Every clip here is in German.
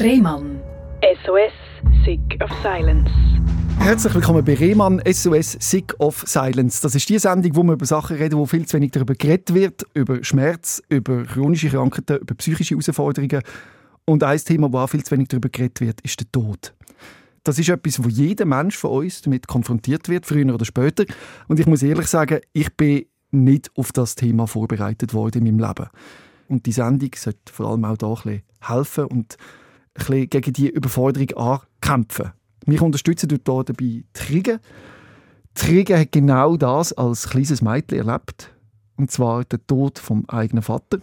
Rehmann. SOS, Sick of Silence. Herzlich willkommen bei Rehmann SOS Sick of Silence. Das ist die Sendung, wo wir über Sachen reden, wo viel zu wenig darüber geredet wird, über Schmerz, über chronische Krankheiten, über psychische Herausforderungen. Und ein Thema, wo auch viel zu wenig darüber geredet wird, ist der Tod. Das ist etwas, wo jeder Mensch von uns damit konfrontiert wird, früher oder später. Und ich muss ehrlich sagen, ich bin nicht auf das Thema vorbereitet worden in meinem Leben. Und die Sendung sollte vor allem auch da ein bisschen helfen und bisschen gegen die Überforderung ankämpfen. Mich unterstützen dort dabei Trigge. Trigge hat genau das als kleines Mädchen erlebt. Und zwar den Tod vom eigenen Vater.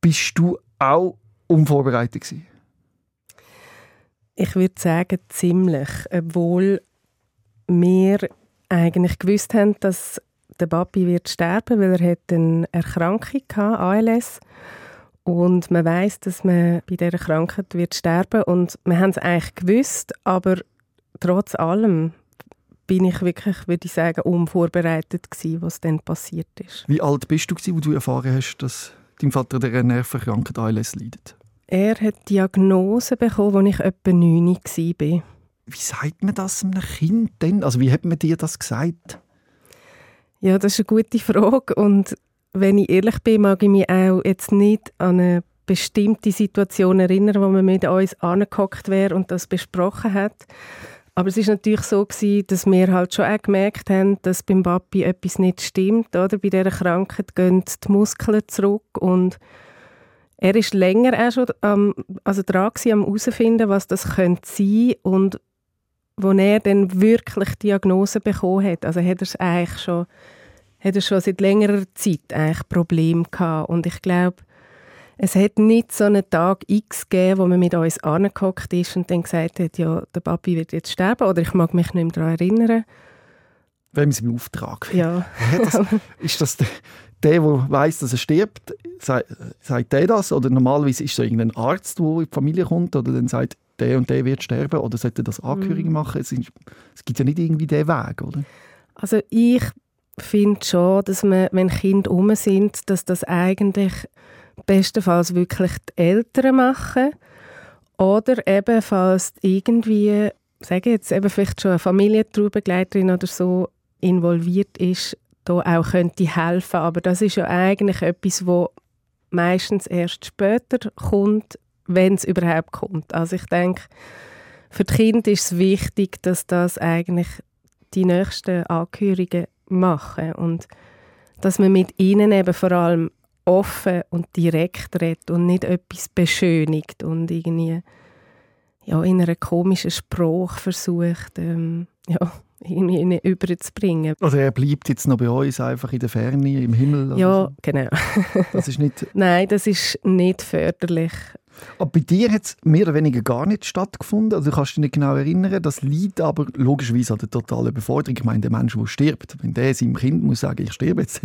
Bist du auch unvorbereitet gewesen? Ich würde sagen, ziemlich. Obwohl wir eigentlich gewusst haben, dass der Papi wird sterben, weil er eine Erkrankung hatte, ALS. Und man weiß, dass man bei dieser Krankheit wird sterben und wir haben es eigentlich gewusst, aber trotz allem bin ich wirklich, würde ich sagen, unvorbereitet gewesen, was dann passiert ist. Wie alt bist du gewesen, wo du erfahren hast, dass dein Vater der Nervenkrankheit ALS leidet? Er hat die Diagnose bekommen, als ich etwa 9 war. Wie sagt man das einem Kind denn? Also wie hat man dir das gesagt? Ja, das ist eine gute Frage und wenn ich ehrlich bin, mag ich mich auch jetzt nicht an eine bestimmte Situation erinnern, wo man mit uns angehockt wäre und das besprochen hat. Aber es ist natürlich so gewesen, dass wir halt schon auch gemerkt haben, dass beim Papi etwas nicht stimmt. Oder? Bei dieser Krankheit gehen die Muskeln zurück und er ist länger auch schon ähm, also dran gewesen, am herausfinden, was das könnte sein und wo er dann wirklich Diagnose bekommen hat, also hat er es eigentlich schon hat er schon seit längerer Zeit eigentlich Probleme gehabt. Und ich glaube, es hat nicht so einen Tag X gegeben, wo man mit uns angehockt ist und dann gesagt hat, ja, der Papi wird jetzt sterben oder ich mag mich nicht mehr daran erinnern. Wem ist im Auftrag? Ja. das, ist das der, der, weiss, dass er stirbt, sagt, sagt der das? Oder normalerweise ist es so irgendein Arzt, der in die Familie kommt oder dann sagt, der und der wird sterben oder sollte das Angehörige mm. machen? Es, es gibt ja nicht irgendwie den Weg, oder? Also ich finde schon, dass man, wenn Kinder um sind, dass das eigentlich bestenfalls wirklich die Eltern machen oder ebenfalls irgendwie, sage jetzt eben vielleicht schon eine Familientraubegleiterin oder so involviert ist, da auch könnte helfen. Aber das ist ja eigentlich etwas, wo meistens erst später kommt, wenn es überhaupt kommt. Also ich denke, für die Kinder ist es wichtig, dass das eigentlich die nächsten Angehörigen machen und dass man mit ihnen eben vor allem offen und direkt redet und nicht etwas beschönigt und irgendwie ja, in einer komischen Spruch versucht, ähm, ja, irgendwie überzubringen. Also er bleibt jetzt noch bei uns, einfach in der Ferne, im Himmel? Ja, so. genau. das ist nicht... Nein, das ist nicht förderlich. Aber bei dir hat es mehr oder weniger gar nicht stattgefunden. Also du kannst dich nicht genau erinnern. Das liegt aber logischerweise an der totalen Überforderung. Ich meine, der Mensch, der stirbt, wenn der seinem Kind muss sagen, ich sterbe jetzt.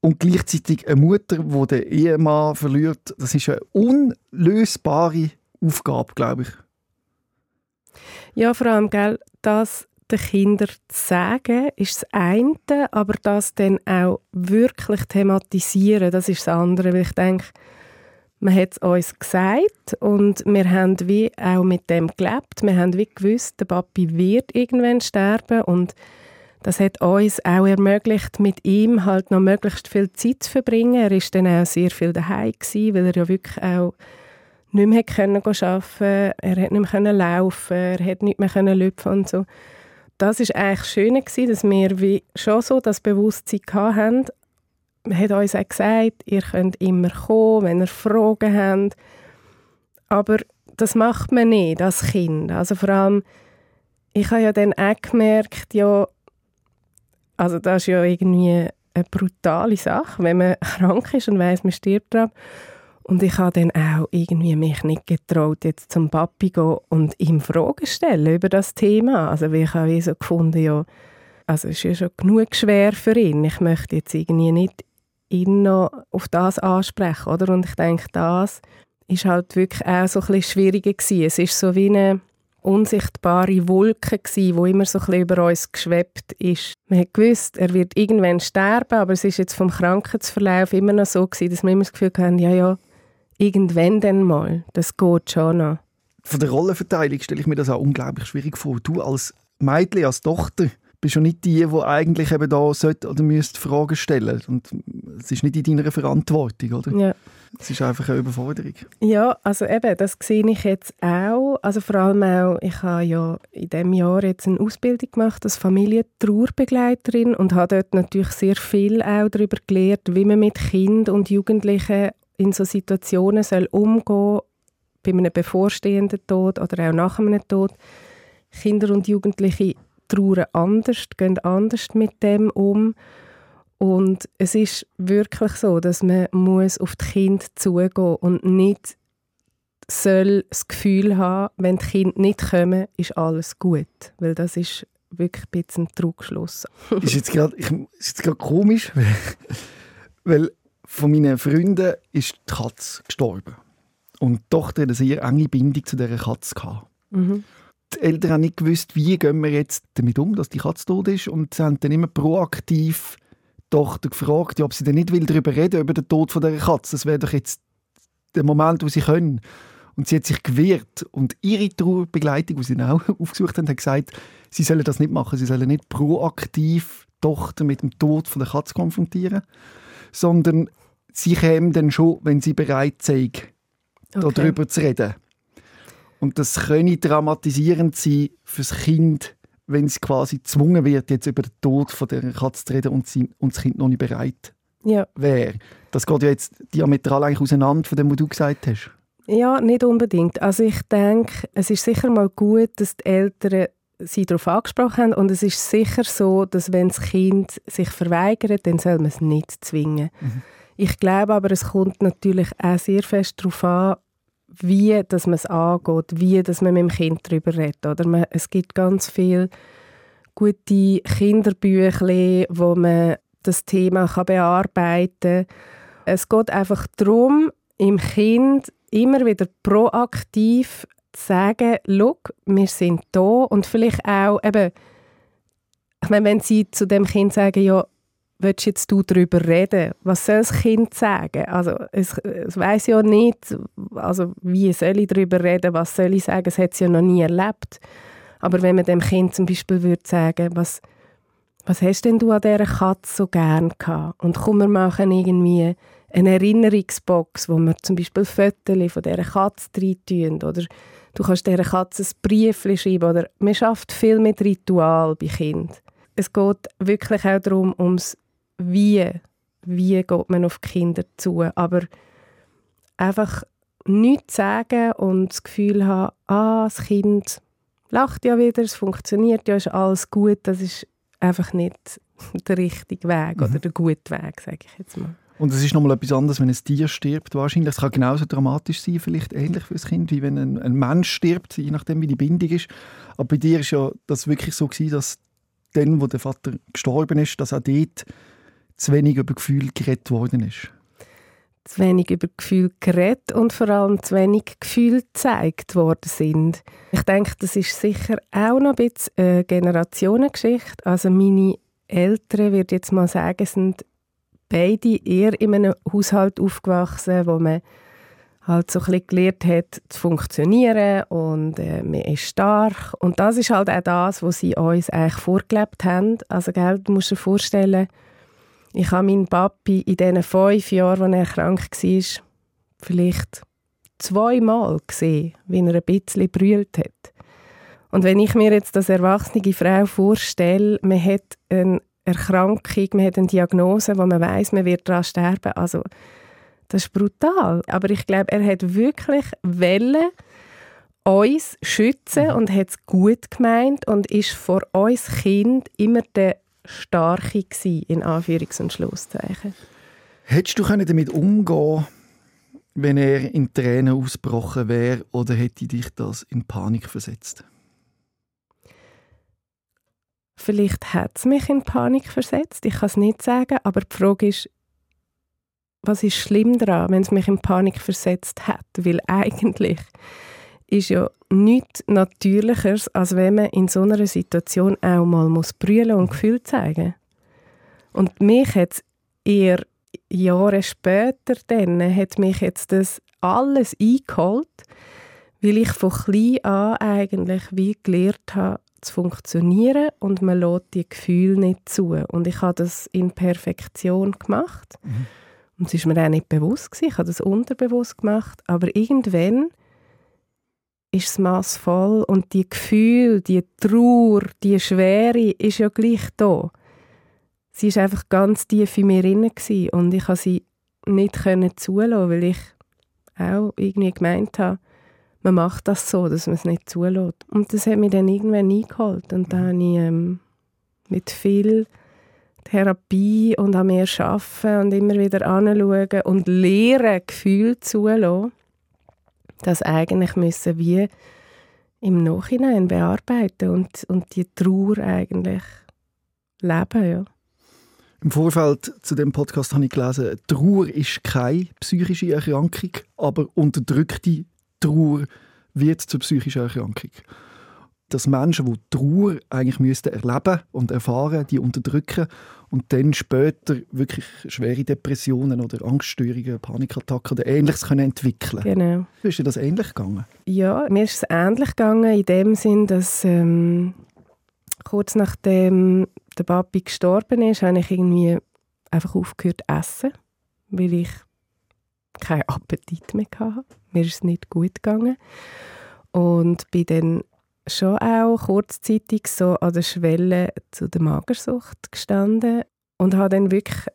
Und gleichzeitig eine Mutter, die den Ehemann verliert, das ist eine unlösbare Aufgabe, glaube ich. Ja, vor allem, gell, das den Kindern zu sagen, ist das eine, aber das dann auch wirklich thematisieren, das ist das andere, weil ich denke, man hat es uns gesagt und wir haben wie auch mit dem gelebt. Wir haben wie gewusst, der Papi wird irgendwann sterben und das hat uns auch ermöglicht, mit ihm halt noch möglichst viel Zeit zu verbringen. Er ist dann auch sehr viel daheim gewesen, weil er ja wirklich auch nicht mehr können arbeiten Er hat nicht mehr laufen er hat nicht mehr lüpfen und so. Das ist eigentlich schön dass wir wie schon so das Bewusstsein hatten, man hat uns auch gesagt, ihr könnt immer kommen, wenn ihr Fragen habt. Aber das macht man nicht als Kind. Also vor allem, ich habe ja dann auch gemerkt, ja, also das ist ja irgendwie eine brutale Sache, wenn man krank ist und weiß, man stirbt dran. Und ich habe dann auch irgendwie mich nicht getraut, jetzt zum Papi gehen und ihm Fragen stellen über das Thema. Also ich habe so gefunden, ja, also es ist ja schon genug schwer für ihn. Ich möchte jetzt irgendwie nicht ihn noch auf das ansprechen, oder? Und ich denke, das ist halt wirklich auch so ein bisschen schwieriger gewesen. Es ist so wie eine unsichtbare Wolke gewesen, wo immer so ein bisschen über uns geschwebt ist. Man hat gewusst, er wird irgendwann sterben, aber es ist jetzt vom Krankheitsverlauf immer noch so gewesen, dass wir immer das Gefühl hatten, ja, ja, irgendwann dann mal, das geht schon noch. Von der Rollenverteilung stelle ich mir das auch unglaublich schwierig vor. Du als Mädchen, als Tochter, bist ja nicht die, die eigentlich eben da sollte oder müsste Fragen stellen. Und es ist nicht in deiner Verantwortung, oder? Ja. Es ist einfach eine Überforderung. Ja, also eben, das sehe ich jetzt auch. Also vor allem auch, ich habe ja in diesem Jahr jetzt eine Ausbildung gemacht als Familientrauerbegleiterin und habe dort natürlich sehr viel auch darüber gelernt, wie man mit Kindern und Jugendlichen in so Situationen soll umgehen bei einem bevorstehenden Tod oder auch nach einem Tod. Kinder und Jugendliche trauern anders, gehen anders mit dem um. Und es ist wirklich so, dass man muss auf die Kinder zugehen und nicht soll das Gefühl haben, wenn die Kinder nicht kommen, ist alles gut. Weil das ist wirklich ein bisschen ein Trugschluss. ist jetzt gerade komisch, weil, weil von meinen Freunden ist die Katze gestorben. Und die Tochter hatte eine sehr enge Bindung zu dieser Katze. Mhm die Eltern haben nicht gewusst, wie gehen wir jetzt damit um, dass die Katze tot ist und sie haben dann immer proaktiv die Tochter gefragt, ob sie denn nicht will darüber reden über den Tod von der Katze. Das wäre doch jetzt der Moment, wo sie können. Und sie hat sich gewehrt und ihre Trauerbegleitung, die sie dann auch aufgesucht haben, hat gesagt, sie sollen das nicht machen. Sie sollen nicht proaktiv die Tochter mit dem Tod von der Katze konfrontieren, sondern sie kämen dann schon, wenn sie bereit sind, okay. darüber zu reden. Und das könnte dramatisierend sein für das Kind, wenn es quasi gezwungen wird, jetzt über den Tod von der Katze zu reden und, sie, und das Kind noch nicht bereit ja. wäre. Das geht ja jetzt diametral eigentlich auseinander von dem, was du gesagt hast. Ja, nicht unbedingt. Also ich denke, es ist sicher mal gut, dass die Eltern sie darauf angesprochen haben und es ist sicher so, dass wenn das Kind sich verweigert, dann soll man es nicht zwingen. Mhm. Ich glaube aber, es kommt natürlich auch sehr fest darauf an, wie dass man es angeht, wie dass man mit dem Kind darüber redet. Oder man, es gibt ganz viele gute Kinderbücher, wo man das Thema kann bearbeiten kann. Es geht einfach darum, im Kind immer wieder proaktiv zu sagen, «Schau, wir sind da» und vielleicht auch eben, ich meine, wenn sie zu dem Kind sagen, ja, willst jetzt du darüber reden? Was soll das Kind sagen? Also es, es weiß ja nicht, also wie soll ich darüber reden? Was soll ich sagen? Es hat es ja noch nie erlebt. Aber wenn man dem Kind zum Beispiel würde sagen, was, was hast denn du an dieser Katze so gern gehabt? Und komm, wir machen irgendwie eine Erinnerungsbox, wo wir zum Beispiel Fotos von dieser Katze reintun oder du kannst dieser Katze ein Brief schreiben oder man schafft viel mit Ritual bei Kindern. Es geht wirklich auch darum, ums wie, wie geht man auf die Kinder zu. Aber einfach nichts sagen und das Gefühl haben, ah, das Kind lacht ja wieder, es funktioniert ja, ist alles gut, das ist einfach nicht der richtige Weg mhm. oder der gute Weg, sage ich jetzt mal. Und es ist nochmal etwas anderes, wenn ein Tier stirbt wahrscheinlich. Es kann genauso dramatisch sein, vielleicht ähnlich für das Kind, wie wenn ein, ein Mensch stirbt, je nachdem, wie die Bindung ist. Aber bei dir ist ja das wirklich so gewesen, dass dann, wo der Vater gestorben ist, dass auch dort zu wenig über Gefühl geredet worden ist? Zu wenig über Gefühl geredet und vor allem zu wenig Gefühl gezeigt worden sind. Ich denke, das ist sicher auch noch ein bisschen eine Generationengeschichte. Also meine Eltern, würde jetzt mal sagen, sind beide eher in einem Haushalt aufgewachsen, wo man halt so ein bisschen gelernt hat, zu funktionieren und äh, man ist stark. Und das ist halt auch das, was sie uns eigentlich vorgelebt haben. Also, gell, du musst dir vorstellen, ich habe meinen Papi in diesen fünf Jahren, als er krank war, vielleicht zweimal gesehen, wie er ein bisschen brüllt hat. Und wenn ich mir jetzt als erwachsene Frau vorstelle, man hat eine Erkrankung, man hat eine Diagnose, wo man weiß, man wird daran sterben, also das ist brutal. Aber ich glaube, er hat wirklich Welle uns schützen mhm. und hat es gut gemeint und ist vor uns Kind immer der Starke gewesen, in Anführungs- und Schlusszeichen. Hättest du damit umgehen wenn er in Tränen ausgebrochen wäre, oder hätte dich das in Panik versetzt? Vielleicht hat es mich in Panik versetzt, ich kann es nicht sagen, aber die Frage ist, was ist schlimm daran, wenn es mich in Panik versetzt hat? Weil eigentlich ist ja nichts Natürlicheres, als wenn man in so einer Situation auch mal muss brüllen und Gefühl zeigen Und mich hat es eher Jahre später dann, hat mich jetzt das alles eingeholt, weil ich von klein an eigentlich wie gelernt habe, zu funktionieren und man lässt die Gefühle nicht zu. Und ich habe das in Perfektion gemacht. Mhm. Und es ist mir auch nicht bewusst gewesen. Ich habe das unterbewusst gemacht. Aber irgendwann ist das Mass voll und die Gefühle, die Trauer, die Schwere ist ja gleich da. Sie ist einfach ganz tief in mir drin und ich konnte sie nicht zulassen, weil ich auch irgendwie gemeint habe, man macht das so, dass man es nicht zulässt. Und das hat mich dann irgendwann eingeholt. Und dann habe ich ähm, mit viel Therapie und an mir arbeiten und immer wieder anschauen und lernen, Gefühle zulassen, das eigentlich müssen wir im Nachhinein bearbeiten und, und die Trauer eigentlich leben, ja. Im Vorfeld zu dem Podcast habe ich gelesen, Trauer ist keine psychische Erkrankung, aber unterdrückte Trauer wird zur psychischen Erkrankung. Dass Menschen, die Trauer eigentlich müssten erleben und erfahren, die unterdrücken und dann später wirklich schwere Depressionen oder Angststörungen, Panikattacken oder Ähnliches können entwickeln Genau. Wie ist dir das ähnlich gegangen? Ja, mir ist es ähnlich gegangen in dem Sinn, dass ähm, kurz nachdem der Papi gestorben ist, habe ich irgendwie einfach aufgehört zu essen, weil ich keinen Appetit mehr hatte. Mir ist es nicht gut gegangen. Und bin dann schon auch kurzzeitig so an der Schwelle zu der Magersucht gestanden und habe dann wirklich,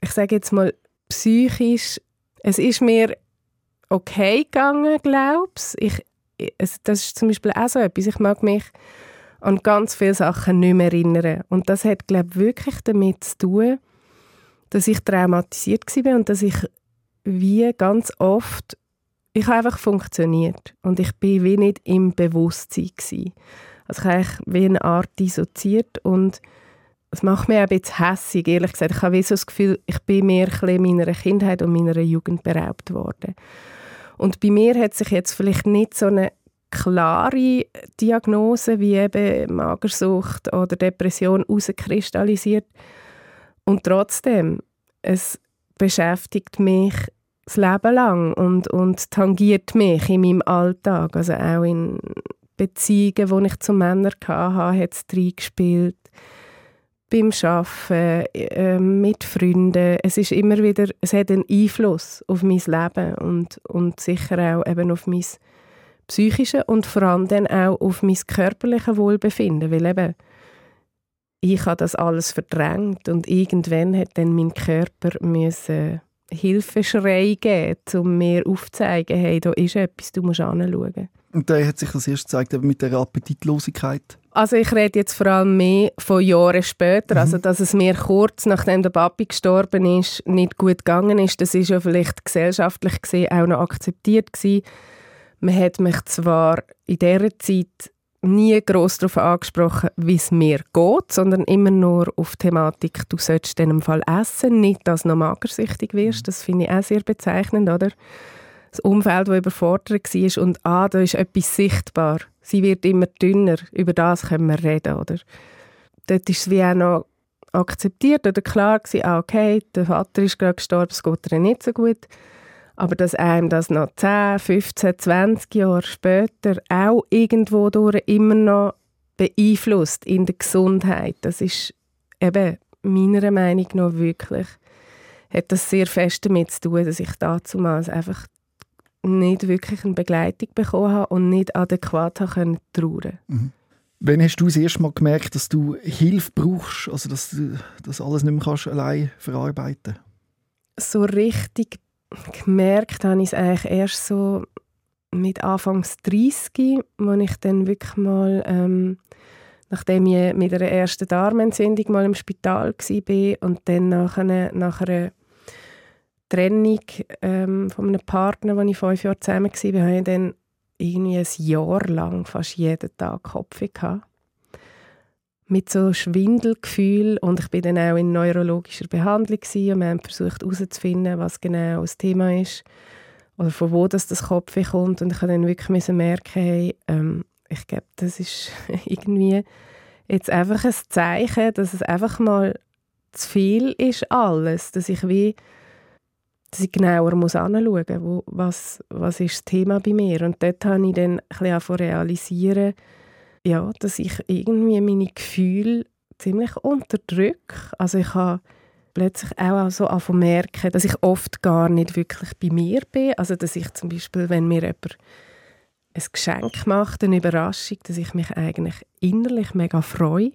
ich sage jetzt mal, psychisch, es ist mir okay gegangen, glaube ich. Das ist zum Beispiel auch so etwas, ich mag mich an ganz viele Sachen nicht mehr erinnern. Und das hat, glaube ich, wirklich damit zu tun, dass ich traumatisiert war und dass ich wie ganz oft, ich habe einfach funktioniert und ich bin wie nicht im Bewusstsein gewesen. Also ich habe wie eine Art dissoziiert und es macht mich ein bisschen hässig, ehrlich gesagt. Ich habe wie so das Gefühl, ich bin mehr ein meiner Kindheit und meiner Jugend beraubt worden. Und bei mir hat sich jetzt vielleicht nicht so eine klare Diagnose wie eben Magersucht oder Depression herauskristallisiert. Und trotzdem, es beschäftigt mich das Leben lang und, und tangiert mich in meinem Alltag. Also auch in Beziehungen, die ich zu Männern hatte, hat es reingespielt. Beim Arbeiten, äh, mit Freunden. Es ist immer wieder, es hat einen Einfluss auf mein Leben und, und sicher auch eben auf mein psychische und vor allem dann auch auf mein körperliches Wohlbefinden, weil eben ich habe das alles verdrängt und irgendwann hat dann mein Körper müssen Hilfeschrei geben, um mir aufzuzeigen, hey, da ist etwas, du musst anschauen. Und da hat sich das erst gezeigt, mit der Appetitlosigkeit? Also ich rede jetzt vor allem mehr von Jahren später, mhm. also dass es mir kurz nachdem der Papi gestorben ist, nicht gut gegangen ist, das ist ja vielleicht gesellschaftlich gesehen auch noch akzeptiert gewesen man hat mich zwar in dieser Zeit nie gross darauf angesprochen, wie es mir geht, sondern immer nur auf die Thematik, du solltest in dem Fall essen, nicht, dass du noch magersüchtig wirst. Das finde ich auch sehr bezeichnend, oder? Das Umfeld, das überfordert war und ah, da ist etwas sichtbar. Sie wird immer dünner, über das können wir reden, oder? Dort ist es wie auch noch akzeptiert oder klar gewesen, ah, okay, der Vater ist gerade gestorben, es geht ihr nicht so gut aber dass einem das noch 10, 15, 20 Jahre später auch irgendwo durch immer noch beeinflusst in der Gesundheit, das ist eben meiner Meinung nach wirklich, hat das sehr fest damit zu tun, dass ich damals einfach nicht wirklich eine Begleitung bekommen habe und nicht adäquat habe trauern mhm. Wann hast du das erste Mal gemerkt, dass du Hilfe brauchst, also dass du das alles nicht mehr kannst allein verarbeiten So richtig gemerkt habe ich es eigentlich erst so mit Anfangs 30, wo ich dann wirklich mal, ähm, nachdem ich mit einer ersten Darmentzündung mal im Spital war und dann nach einer, nach einer Trennung ähm, von einem Partner, wo ich fünf Jahre zusammen war, habe ich dann irgendwie ein Jahr lang fast jeden Tag Kopfweh gehabt mit so Schwindelgefühl und ich bin dann auch in neurologischer Behandlung gewesen, und wir haben versucht herauszufinden, was genau das Thema ist oder von wo das, das Kopf kommt und ich habe dann wirklich merken, hey, ähm, ich glaube, das ist irgendwie jetzt einfach ein Zeichen, dass es einfach mal zu viel ist alles, dass ich wie dass ich genauer muss anschauen muss, was, was ist das Thema bei mir. Und dort habe ich dann ein bisschen realisieren, ja, dass ich irgendwie meine Gefühle ziemlich unterdrücke. Also ich habe plötzlich auch so anfangen merken, dass ich oft gar nicht wirklich bei mir bin. Also dass ich zum Beispiel, wenn mir jemand ein Geschenk macht, eine Überraschung, dass ich mich eigentlich innerlich mega freue,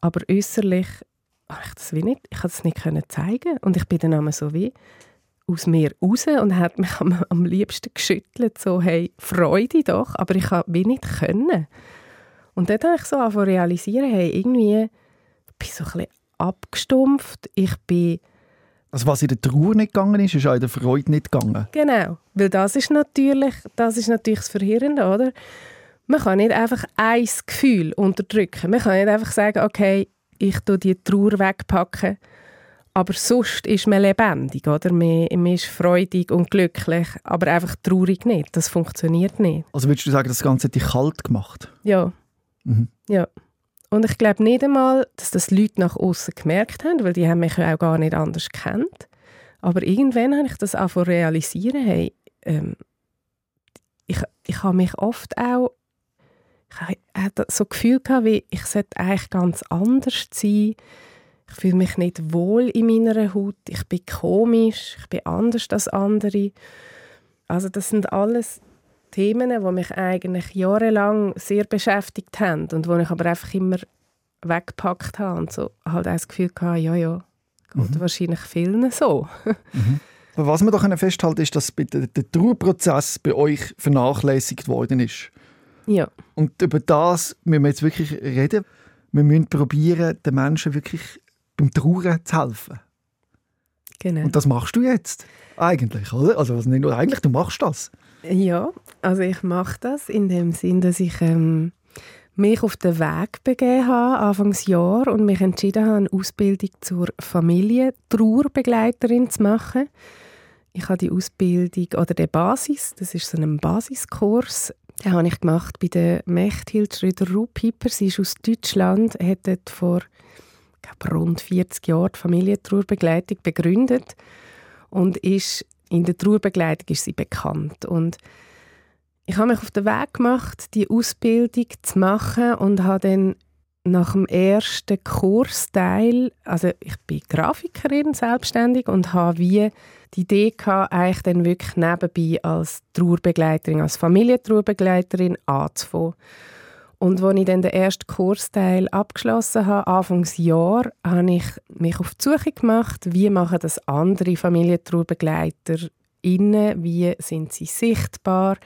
aber äußerlich ich das wie nicht, ich konnte es nicht zeigen und ich bin dann einmal so wie aus mir raus und hat mich am, am liebsten geschüttelt, so hey, Freude doch, aber ich habe wie nicht können. Und dort habe ich so angefangen realisieren, hey, irgendwie bin ich so ein bisschen abgestumpft, ich bin also was in der Trauer nicht gegangen ist, ist auch in der Freude nicht gegangen. Genau, weil das ist natürlich das, ist natürlich das Verhirrende, oder? Man kann nicht einfach ein Gefühl unterdrücken. Man kann nicht einfach sagen, okay, ich tue die Trauer wegpacken, aber sonst ist man lebendig, oder? Man, man ist freudig und glücklich, aber einfach traurig nicht. Das funktioniert nicht. Also würdest du sagen, das Ganze hat dich kalt gemacht? Ja. Mhm. Ja. Und ich glaube nicht einmal, dass das Leute nach außen gemerkt haben, weil die haben mich auch gar nicht anders kennt. Aber irgendwann habe ich das auch realisieren, hey, ähm, ich, ich habe mich oft auch ich hatte so Gefühl gehabt, wie ich sollte eigentlich ganz anders sein. Ich fühle mich nicht wohl in meiner Haut. Ich bin komisch. Ich bin anders als andere. Also das sind alles Themen, die mich eigentlich jahrelang sehr beschäftigt haben und wo ich aber einfach immer weggepackt habe und so halt das Gefühl hatte, ja, ja, geht mhm. wahrscheinlich vielen so. mhm. Was wir doch festhalten ist, dass der, der Trauerprozess bei euch vernachlässigt worden ist. Ja. Und über das müssen wir jetzt wirklich reden. Wir müssen probieren, den Menschen wirklich beim Trauern zu helfen. Genau. Und das machst du jetzt eigentlich, oder? Also nicht nur eigentlich, du machst das. Ja, also ich mache das in dem Sinn, dass ich ähm, mich auf den Weg begeben habe, Anfangsjahr, und mich entschieden habe, eine Ausbildung zur Familientrauerbegleiterin zu machen. Ich habe die Ausbildung oder die Basis, das ist so ein Basiskurs, den habe ich gemacht bei der Mechthild Schröder-Rupiper. Sie ist aus Deutschland, hat dort vor glaube, rund 40 Jahren die Familientrauerbegleitung begründet und ist in der Trauerbegleitung ist sie bekannt. Und ich habe mich auf den Weg gemacht, die Ausbildung zu machen und habe dann nach dem ersten Kursteil, also ich bin Grafikerin selbstständig und habe wie die Idee gehabt, eigentlich dann wirklich nebenbei als Trauerbegleiterin, als Familientrauerbegleiterin anzufangen. Und als ich dann den ersten Kursteil abgeschlossen habe, Anfangsjahr, habe ich mich auf die Suche gemacht, wie machen das andere Familientrauerbegleiter innen, wie sind sie sichtbar,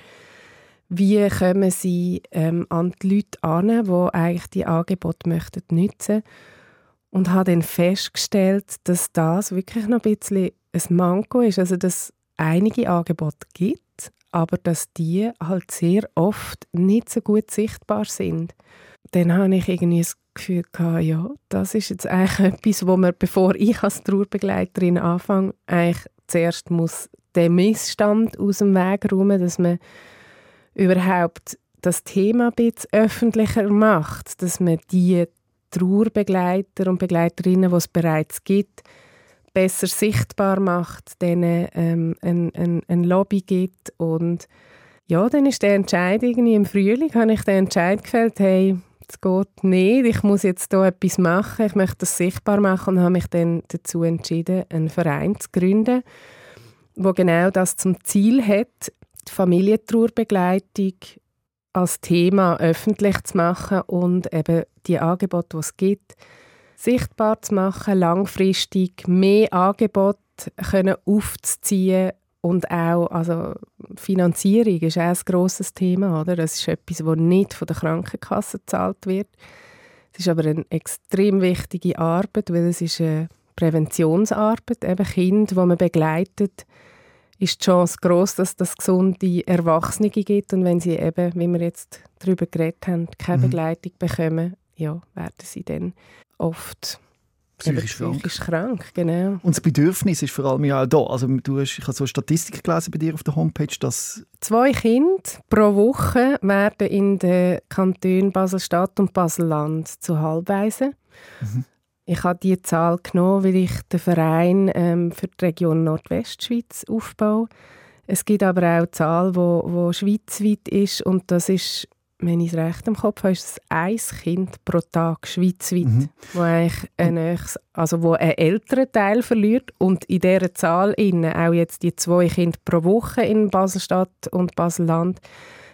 wie kommen sie ähm, an die Leute an, die eigentlich die Angebote möchten nutzen. Und habe dann festgestellt, dass das wirklich noch ein bisschen ein Manko ist, also dass einige Angebote gibt, aber dass die halt sehr oft nicht so gut sichtbar sind. Dann habe ich irgendwie das Gefühl gehabt, ja, das ist jetzt eigentlich etwas, wo man, bevor ich als Trauerbegleiterin anfange, eigentlich zuerst muss den Missstand aus dem Weg räumen, dass man überhaupt das Thema ein bisschen öffentlicher macht, dass man die Trauerbegleiter und Begleiterinnen, die es bereits gibt, besser sichtbar macht, denen ähm, ein, ein, ein Lobby gibt. Und ja, dann ist der Entscheid irgendwie im Frühling, habe ich den Entscheid gefällt, hey, es geht nicht, ich muss jetzt hier etwas machen, ich möchte das sichtbar machen und habe mich dann dazu entschieden, einen Verein zu gründen, wo genau das zum Ziel hat, die Familientrauerbegleitung als Thema öffentlich zu machen und eben die Angebote, die es gibt, sichtbar zu machen, langfristig mehr Angebote können aufzuziehen und auch also Finanzierung ist auch ein grosses Thema. Oder? Das ist etwas, das nicht von der Krankenkasse gezahlt wird. Es ist aber eine extrem wichtige Arbeit, weil es ist eine Präventionsarbeit, eben Kinder, die man begleitet, ist die Chance groß, dass das gesunde Erwachsene gibt und wenn sie eben, wie wir jetzt darüber geredet haben, keine mhm. Begleitung bekommen, ja, werden sie dann oft psychisch, psychisch krank. krank. genau. Und das Bedürfnis ist vor allem ja auch da. Also du hast, ich habe so eine Statistik gelesen bei dir auf der Homepage, dass zwei Kinder pro Woche werden in den Kantonen Basel-Stadt und Basel-Land zu Halbweisen. Mhm. Ich habe diese Zahl genommen, weil ich den Verein ähm, für die Region Nordwestschweiz aufbaue. Es gibt aber auch eine Zahl, die wo, wo schweizweit ist und das ist wenn ich es recht im Kopf habe, ist es ein Kind pro Tag schweizweit, mhm. wo eigentlich ein, also wo einen älteren Teil verliert und in dieser Zahl innen auch jetzt die zwei Kinder pro Woche in Baselstadt und Baselland,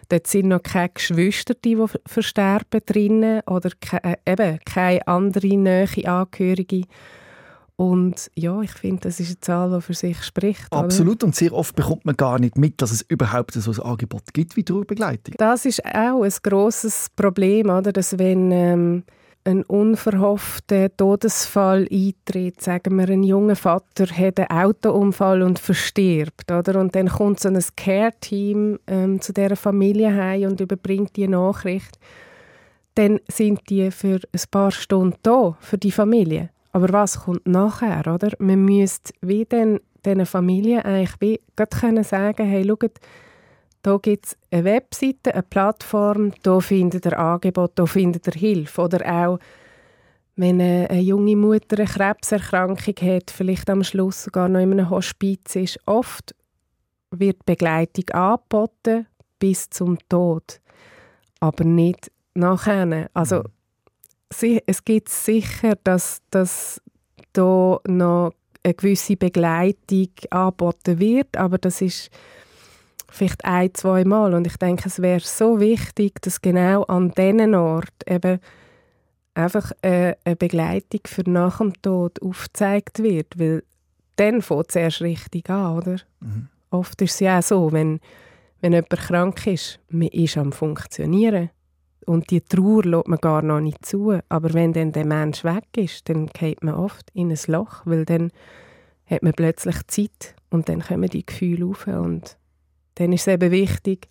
dort sind noch keine Geschwister, die versterben drinnen oder ke äh, eben keine andere nahe Angehörige. Und ja, ich finde, das ist eine Zahl, die für sich spricht. Absolut. Oder? Und sehr oft bekommt man gar nicht mit, dass es überhaupt so ein Angebot gibt wie Trauerbegleitung. Das ist auch ein grosses Problem, oder? dass wenn ähm, ein unverhoffter Todesfall eintritt, sagen wir, ein junger Vater hat einen Autounfall und verstirbt, oder? Und dann kommt so ein Care-Team ähm, zu dieser Familie heim und überbringt die Nachricht. Dann sind die für ein paar Stunden da, für die Familie. Aber was kommt nachher, oder? Man müsste wie den, diesen Familien eigentlich wie sagen, hey, schaut, da gibt es eine Webseite, eine Plattform, da findet ihr Angebot, da findet ihr Hilfe. Oder auch, wenn eine, eine junge Mutter eine Krebserkrankung hat, vielleicht am Schluss sogar noch in einem Hospiz ist, oft wird Begleitung angeboten bis zum Tod, aber nicht nachher. Also es gibt sicher, dass, dass da noch eine gewisse Begleitung angeboten wird, aber das ist vielleicht ein, zwei Mal. Und ich denke, es wäre so wichtig, dass genau an diesen Ort eben einfach eine, eine Begleitung für nach dem Tod aufgezeigt wird, weil dann fängt es erst richtig an, oder? Mhm. Oft ist es ja auch so, wenn, wenn jemand krank ist, man ist am Funktionieren. Und die Trauer lässt man gar noch nicht zu. Aber wenn dann der Mensch weg ist, dann geht man oft in ein Loch, weil dann hat man plötzlich Zeit und dann kommen die Gefühle auf. Und dann ist es eben wichtig,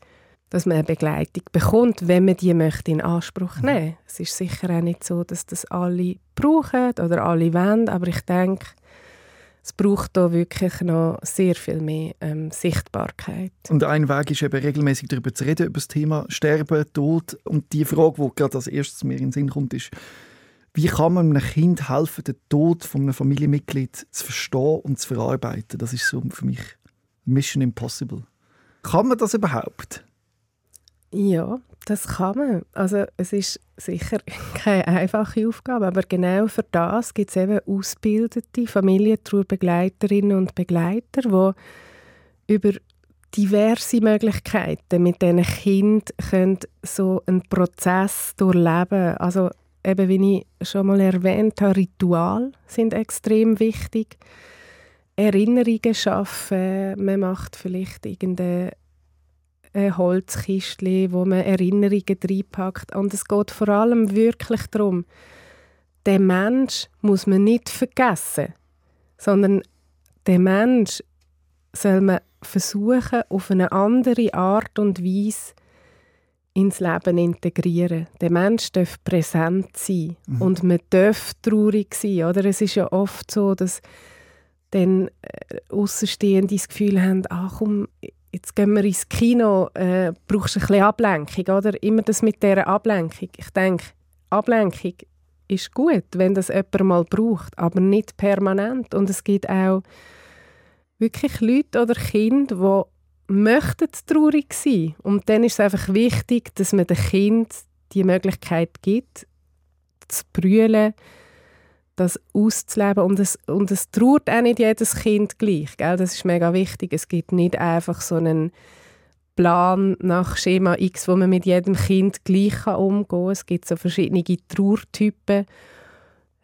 dass man eine Begleitung bekommt, wenn man die möchte in Anspruch mhm. nehmen. Es ist sicher auch nicht so, dass das alle brauchen oder alle wollen, aber ich denke, es braucht da wirklich noch sehr viel mehr ähm, Sichtbarkeit. Und ein Weg ist eben regelmäßig darüber zu reden, über das Thema Sterben, Tod. Und die Frage, die gerade als erstes mir in den Sinn kommt, ist, wie kann man einem Kind helfen, den Tod von einem Familienmitglied zu verstehen und zu verarbeiten? Das ist so für mich Mission Impossible. Kann man das überhaupt? Ja, das kann man. Also es ist sicher keine einfache Aufgabe, aber genau für das gibt es eben ausgebildete Familientrauerbegleiterinnen und Begleiter, die über diverse Möglichkeiten mit diesen Kindern so einen Prozess durchleben Also eben, wie ich schon mal erwähnt habe, Ritual sind extrem wichtig. Erinnerungen schaffen, man macht vielleicht irgendeine ein Holzkistchen, wo man Erinnerungen reinpackt. Und es geht vor allem wirklich darum, den Mensch muss man nicht vergessen, sondern den Mensch soll man versuchen, auf eine andere Art und Weise ins Leben integrieren. Der Mensch darf präsent sein mhm. und man darf traurig sein. Oder? Es ist ja oft so, dass dann äh, Außenstehende das Gefühl haben, ach komm, jetzt gehen wir ins Kino, äh, brauchst du ein bisschen Ablenkung, oder? Immer das mit dieser Ablenkung. Ich denke, Ablenkung ist gut, wenn das jemand mal braucht, aber nicht permanent. Und es gibt auch wirklich Leute oder Kinder, die möchten traurig sein. Und dann ist es einfach wichtig, dass man dem Kind die Möglichkeit gibt, zu brüllen, das auszuleben. Und es, und es trauert auch nicht jedes Kind gleich. Gell? Das ist mega wichtig. Es gibt nicht einfach so einen Plan nach Schema X, wo man mit jedem Kind gleich umgehen kann. Es gibt so verschiedene Trauertypen.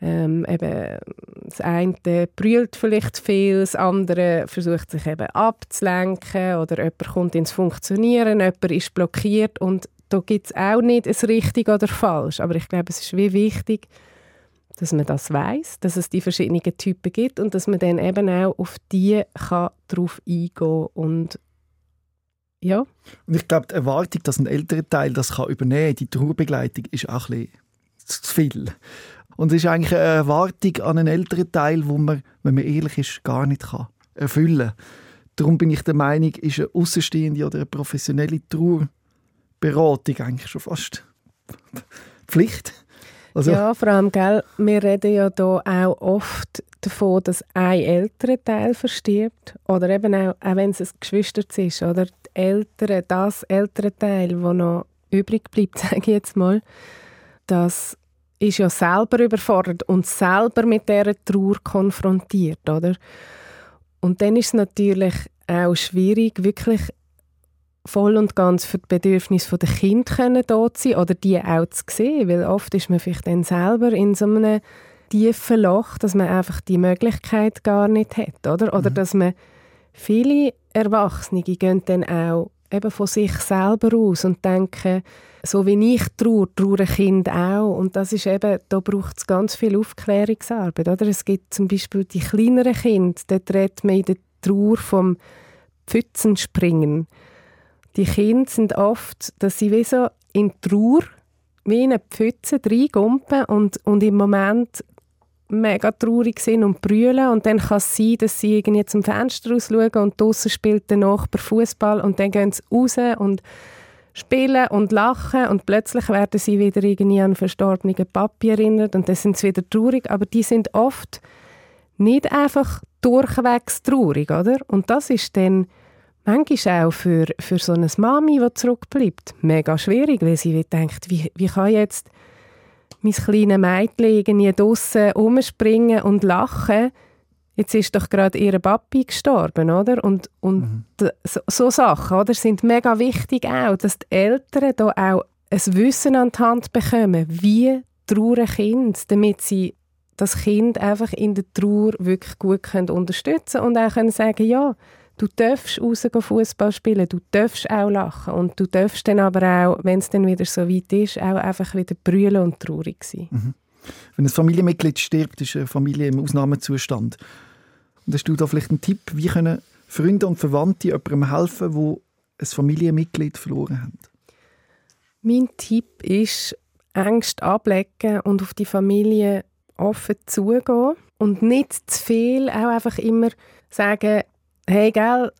Ähm, eben, das eine brüllt vielleicht viel, das andere versucht sich eben abzulenken oder jemand kommt ins Funktionieren, jemand ist blockiert und da gibt es auch nicht ein richtig oder falsch. Aber ich glaube, es ist wie wichtig, dass man das weiß, dass es die verschiedenen Typen gibt und dass man dann eben auch auf die kann drauf eingehen und ja. Und ich glaube, die Erwartung, dass ein älterer Teil das kann übernehmen kann, die Trauerbegleitung, ist auch ein bisschen zu viel. Und es ist eigentlich eine Erwartung an einen älteren Teil, wo man, wenn man ehrlich ist, gar nicht kann erfüllen kann. Darum bin ich der Meinung, ist eine außenstehende oder eine professionelle Trauerberatung eigentlich schon fast Pflicht. Also, Ja, vor allem, gell, wir reden ja hier auch oft davon, dass ein älterer Teil verstirbt. Oder eben auch, auch wenn es ein Geschwister ist, oder die Eltern, das ältere Teil, das noch übrig bleibt, sage ich jetzt mal, das ist ja selber überfordert und selber mit dieser Trauer konfrontiert, oder? Und dann ist es natürlich auch schwierig, wirklich voll und ganz für die Bedürfnisse der Kinder können da sein oder die auch zu sehen, weil oft ist man vielleicht dann selber in so einem tiefen Loch, dass man einfach die Möglichkeit gar nicht hat, oder? Oder dass man viele Erwachsene gehen dann auch eben von sich selber aus und denken, so wie ich traue, trauern Kinder auch. Und das ist eben, da braucht es ganz viel Aufklärungsarbeit. Oder? Es gibt zum Beispiel die kleineren Kinder, dort redet man in der Trauer vom Pfützenspringen. Die Kinder sind oft, dass sie wie so in Trauer wie in eine Pfütze reingumpen und, und im Moment mega traurig sind und brüllen und dann kann es sein, dass sie irgendwie zum Fenster rausschauen und draussen spielt der Nachbar Fußball und dann gehen sie raus und spielen und lachen und plötzlich werden sie wieder irgendwie an verstorbenen Papi erinnert und dann sind sie wieder traurig, aber die sind oft nicht einfach durchwegs traurig, oder? Und das ist dann manchmal auch für, für so eine Mami, die zurückbleibt, mega schwierig, weil sie denkt, wie, wie kann jetzt mein kleines Mädchen irgendwie draussen rumspringen und lachen, jetzt ist doch gerade ihr Papi gestorben, oder? Und, und Mhm. so, so Sachen, oder, sind mega wichtig auch, dass die Eltern da auch ein Wissen an die Hand bekommen, wie trauern Kinder, damit sie das Kind einfach in der Trauer wirklich gut können unterstützen und auch können sagen, ja, du darfst raus Fußball spielen, du darfst auch lachen und du darfst dann aber auch, wenn es dann wieder so weit ist, auch einfach wieder brüllen und traurig sein. wenn ein Familienmitglied stirbt, ist eine Familie im Ausnahmezustand. Und hast du da vielleicht einen Tipp, wie können Freunde und Verwandte jemandem helfen, wo ein Familienmitglied verloren haben? Mein Tipp ist, Ängste ablegen und auf die Familie offen zugehen und nicht zu viel auch einfach immer sagen, hey, gell,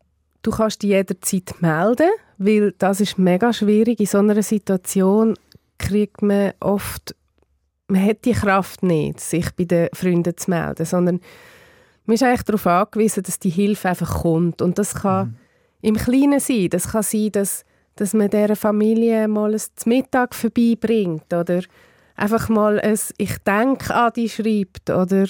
du kannst dich jederzeit melden, weil das ist mega schwierig. In so einer Situation kriegt man oft, man hat die Kraft nicht, sich bei den Freunden zu melden, sondern man ist eigentlich darauf angewiesen, dass die Hilfe einfach kommt. Und das kann im Kleinen sein. Das kann sein, dass, dass man dieser Familie mal ein Mittag vorbeibringt oder einfach mal ein «Ich denke an dich» schreibt oder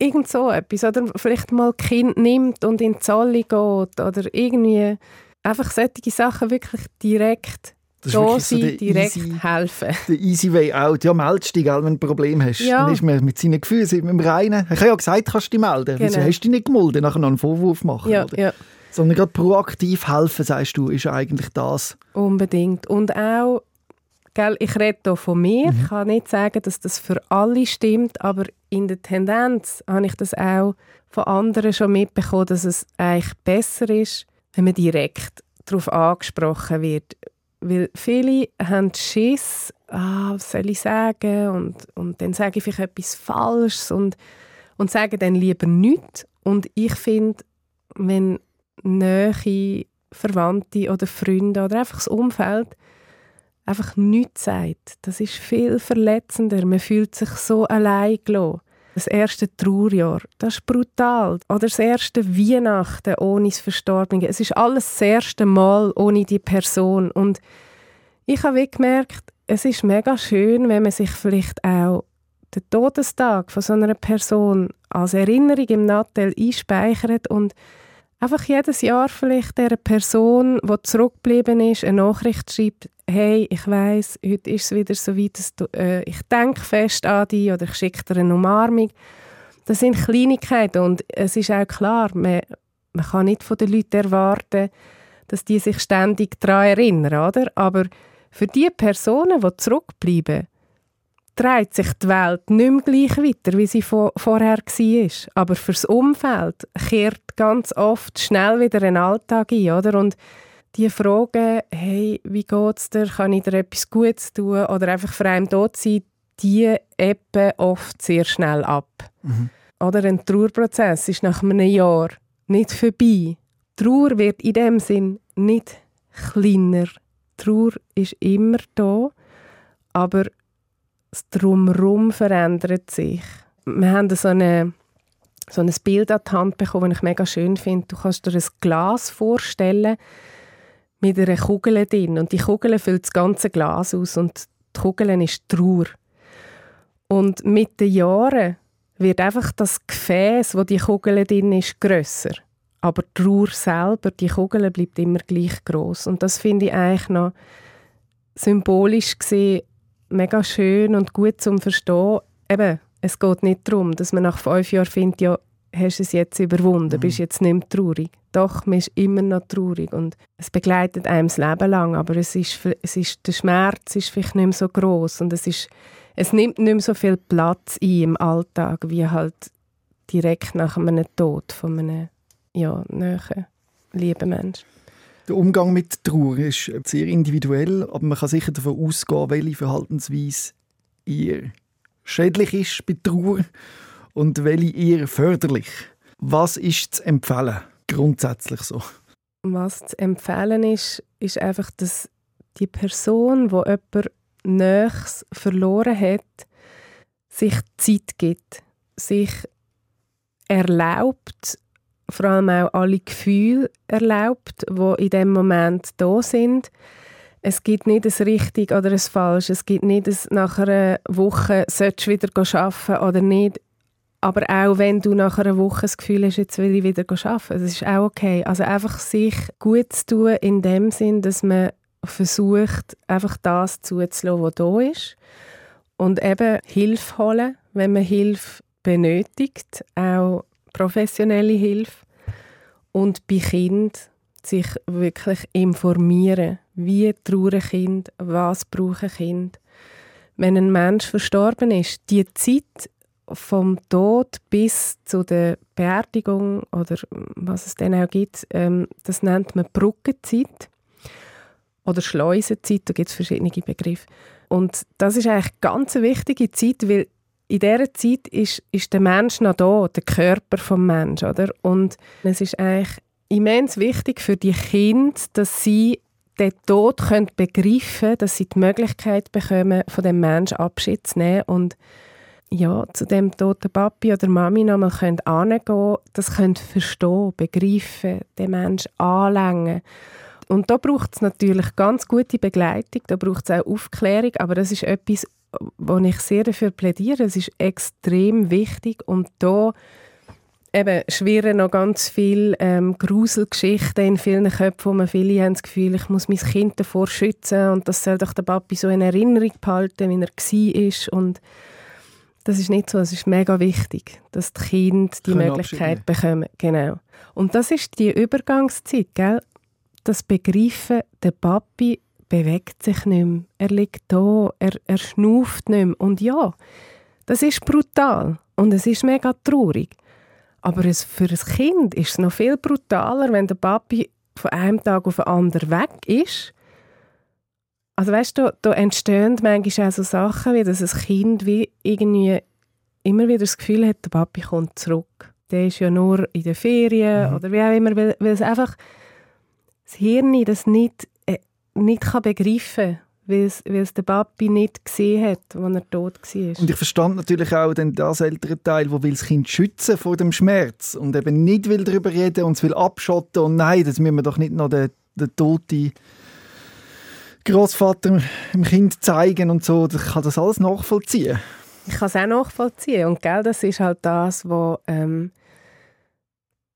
irgend so etwas. Oder vielleicht mal Kind nimmt und in die Zolle geht oder irgendwie einfach solche Sachen wirklich direkt Das ist da so sein, der direkt easy- helfen. Der easy way out. Ja, meldest dich, wenn du ein Problem hast. Ja. Dann ist man mit seinen Gefühlen im Reinen. Ich habe ja gesagt, kannst du dich melden. Wieso Genau. hast du dich nicht gemeldet? Nachher noch einen Vorwurf machen. Ja, oder? ja. Sondern gerade proaktiv helfen, sagst du, ist eigentlich das. Unbedingt. Und auch, gell, ich rede hier von mir, ich kann nicht sagen, dass das für alle stimmt, aber in der Tendenz habe ich das auch von anderen schon mitbekommen, dass es eigentlich besser ist, wenn man direkt darauf angesprochen wird. Weil viele haben Schiss, ah, was soll ich sagen? Und, und dann sage ich vielleicht etwas Falsches und, und sage dann lieber nichts. Und ich finde, wenn nahe Verwandte oder Freunde oder einfach das Umfeld einfach nichts sagt, das ist viel verletzender. Man fühlt sich so allein gelassen. Das erste Trauerjahr, das ist brutal. Oder das erste Weihnachten ohne das Verstorbene. Es ist alles das erste Mal ohne die Person. Und ich habe gemerkt, es ist mega schön, wenn man sich vielleicht auch den Todestag von so einer Person als Erinnerung im Nattel einspeichert und einfach jedes Jahr vielleicht der Person, die zurückgeblieben ist, eine Nachricht schreibt, hey, ich weiß, heute ist es wieder so weit, dass du, äh, ich denke fest an dich oder ich schicke dir eine Umarmung. Das sind Kleinigkeiten und es ist auch klar, man, man kann nicht von den Leuten erwarten, dass die sich ständig daran erinnern, oder? Aber für die Personen, die zurückbleiben, dreht sich die Welt nicht mehr gleich weiter, wie sie vor, vorher war. Aber fürs Umfeld kehrt ganz oft schnell wieder ein Alltag ein, oder? Und die Fragen, hey, wie geht's dir, kann ich dir etwas Gutes tun oder einfach für einen dort sein, die ebben oft sehr schnell ab. Oder ein Trauerprozess ist nach einem Jahr nicht vorbei. Trauer wird in dem Sinn nicht kleiner. Trauer ist immer da, aber das Drumherum verändert sich. Wir haben so, eine, so ein Bild an die Hand bekommen, das ich mega schön finde. Du kannst dir ein Glas vorstellen mit einer Kugel drin und die Kugel füllt das ganze Glas aus und die Kugel ist Trauer. Und mit den Jahren wird einfach das Gefäß, wo die Kugel drin ist, grösser. Aber die Trauer selber, die Kugel bleibt immer gleich groß. Und das finde ich eigentlich noch symbolisch gesehen mega schön und gut zum Verstehen. Eben, es geht nicht darum, dass man nach fünf Jahren findet, ja, hast du es jetzt überwunden, mhm. bist jetzt nicht mehr traurig. Doch, man ist immer noch traurig und es begleitet einem das Leben lang, aber es ist, es ist, der Schmerz ist vielleicht nicht mehr so groß und es, ist, es nimmt nicht mehr so viel Platz ein im Alltag, wie halt direkt nach einem Tod von einem ja, nahen, lieben Menschen. Der Umgang mit Trauer ist sehr individuell, aber man kann sicher davon ausgehen, welche Verhaltensweise ihr schädlich ist bei Trauer und welche eher förderlich. Was ist zu empfehlen, grundsätzlich so? Was zu empfehlen ist, ist einfach, dass die Person, die jemand Nächstes verloren hat, sich Zeit gibt, sich erlaubt, vor allem auch alle Gefühle erlaubt, die in dem Moment da sind. Es gibt nicht ein richtig oder ein falsch. Es gibt nicht ein, nach einer Woche sollst du wieder arbeiten oder nicht. Aber auch wenn du nach einer Woche das Gefühl hast, jetzt will ich wieder arbeiten, das ist auch okay. Also einfach sich gut zu tun in dem Sinn, dass man versucht, einfach das zuzulassen, was da ist. Und eben Hilfe holen, wenn man Hilfe benötigt, auch professionelle Hilfe. Und bei Kind sich wirklich informieren, wie trauern Kind, was brauchen Kind. Wenn ein Mensch verstorben ist, die Zeit vom Tod bis zu der Beerdigung oder was es dann auch gibt, ähm, das nennt man Brückenzeit oder Schleusenzeit, da gibt es verschiedene Begriffe. Und das ist eigentlich eine ganz wichtige Zeit, weil in dieser Zeit ist, ist der Mensch noch da, der Körper des Menschen. Oder? Und es ist eigentlich immens wichtig für die Kinder, dass sie den Tod können begreifen können, dass sie die Möglichkeit bekommen, von dem Menschen Abschied zu nehmen und ja, zu dem toten Papi oder Mami nochmal angehen können, das können verstehen, begreifen, den Menschen anlängen. Und da braucht es natürlich ganz gute Begleitung, da braucht es auch Aufklärung, aber das ist etwas, wo ich sehr dafür plädiere. Es ist extrem wichtig und da eben schwirren noch ganz viele ähm, Gruselgeschichten in vielen Köpfen, wo man viele haben das Gefühl, ich muss mein Kind davor schützen und das soll doch der Papi so in Erinnerung behalten, wie er war und das ist nicht so, es ist mega wichtig, dass die Kinder die Können Möglichkeit bekommen. Genau. Und das ist die Übergangszeit, gell? Das Begreifen, der Papi bewegt sich nicht mehr. Er liegt da, er, er schnauft nicht mehr. Und ja, das ist brutal und es ist mega traurig. Aber es, für ein Kind ist es noch viel brutaler, wenn der Papi von einem Tag auf den anderen weg ist. Also weißt du, da entstehen manchmal auch so Sachen, wie dass ein Kind wie irgendwie immer wieder das Gefühl hat, der Papi kommt zurück. Der ist ja nur in den Ferien mhm. oder wie auch immer, weil, weil es einfach das Hirn das nicht nicht kann begreifen kann, weil es, weil es der Papi nicht gesehen hat, als er tot war. Und ich verstand natürlich auch den, das ältere Teil, wo will das Kind schützen vor dem Schmerz und eben nicht will darüber reden und es will abschotten und nein, das müssen wir doch nicht noch den, den toten Großvater dem Kind zeigen und so. Ich kann das alles nachvollziehen. Ich kann es auch nachvollziehen und gell, das ist halt das, was ähm,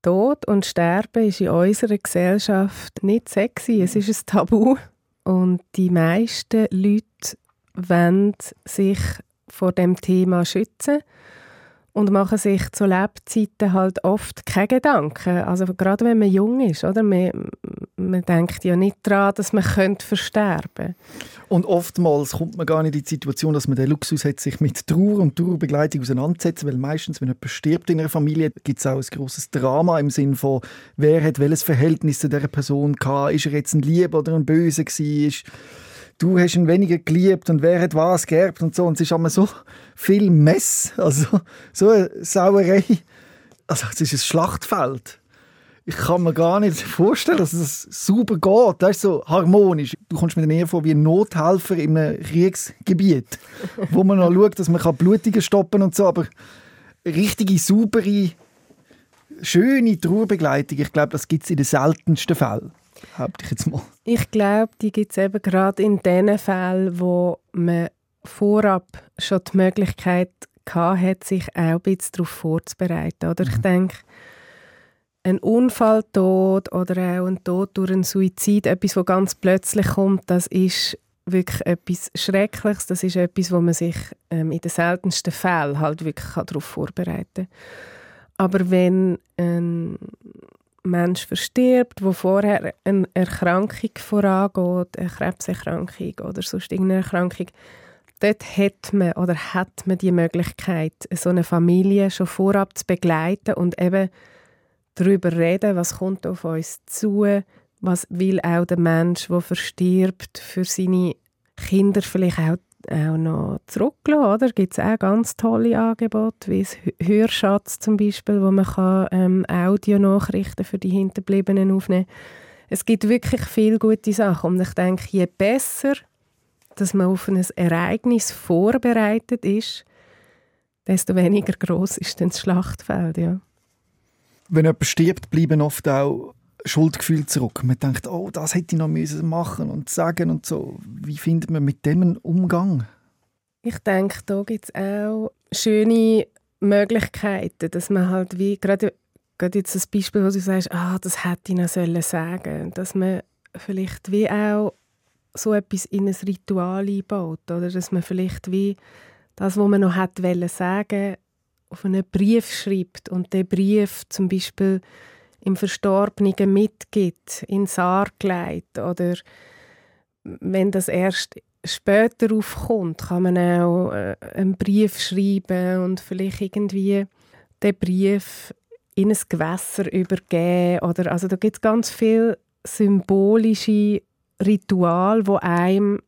Tod und Sterben ist in unserer Gesellschaft nicht sexy. Es ist ein Tabu. Und die meisten Leute wollen sich vor dem Thema schützen und machen sich zu Lebzeiten halt oft keine Gedanken. Also gerade wenn man jung ist, oder? Man, man denkt ja nicht daran, dass man könnte versterben Und oftmals kommt man gar nicht in die Situation, dass man den Luxus hat, sich mit Trauer und Trauerbegleitung auseinanderzusetzen, weil meistens, wenn jemand stirbt in einer Familie, gibt es auch ein grosses Drama im Sinn von, wer hat welches Verhältnis zu dieser Person gehabt, ist er jetzt ein Lieb oder ein Böse gewesen, du hast ihn weniger geliebt und wer hat was geerbt und so. Und es ist immer so viel Mess, also so eine Sauerei. Also es ist ein Schlachtfeld Ich kann mir gar nicht vorstellen, dass es super geht. Das ist so harmonisch. Du kommst mir näher vor wie ein Nothelfer in einem Kriegsgebiet, wo man noch schaut, dass man Blutungen stoppen und so, aber richtige, saubere, schöne Trauerbegleitung, ich glaube, das gibt es in den seltensten Fällen. Ich jetzt mal. Ich glaube, die gibt es eben gerade in den Fällen, wo man vorab schon die Möglichkeit hat, sich auch ein bisschen darauf vorzubereiten. Oder ich mhm. denke, ein Unfalltod oder auch ein Tod durch einen Suizid, etwas, was ganz plötzlich kommt, das ist wirklich etwas Schreckliches. Das ist etwas, wo man sich ähm, in den seltensten Fällen halt wirklich darauf vorbereiten kann. Aber wenn ein Mensch verstirbt, wo vorher eine Erkrankung vorangeht, eine Krebserkrankung oder sonst irgendeine Erkrankung, dort hat man oder hat man die Möglichkeit, so eine Familie schon vorab zu begleiten und eben darüber reden, was kommt auf uns zu, was will auch der Mensch, der verstirbt, für seine Kinder vielleicht auch, auch noch zurücklassen, oder? Gibt es auch ganz tolle Angebote, wie das Hörschatz zum Beispiel, wo man kann, ähm, Audionachrichten für die Hinterbliebenen aufnehmen kann. Es gibt wirklich viele gute Sachen und ich denke, je besser dass man auf ein Ereignis vorbereitet ist, desto weniger groß ist dann das Schlachtfeld. Ja wenn jemand stirbt, bleiben oft auch Schuldgefühle zurück. Man denkt, oh, das hätte ich noch müssen machen und sagen und so. Wie findet man mit dem einen Umgang? Ich denke, da gibt es auch schöne Möglichkeiten, dass man halt wie, gerade, gerade jetzt das Beispiel, wo du sagst, ah, das hätte ich noch sagen sollen, dass man vielleicht wie auch so etwas in ein Ritual einbaut, oder dass man vielleicht wie das, was man noch hätte sagen auf einen Brief schreibt und der Brief zum Beispiel im Verstorbenen mitgibt, in Sarg legt oder wenn das erst später aufkommt, kann man auch äh, einen Brief schreiben und vielleicht irgendwie den Brief in ein Gewässer übergeben oder also da gibt es ganz viele symbolische Ritual, wo einem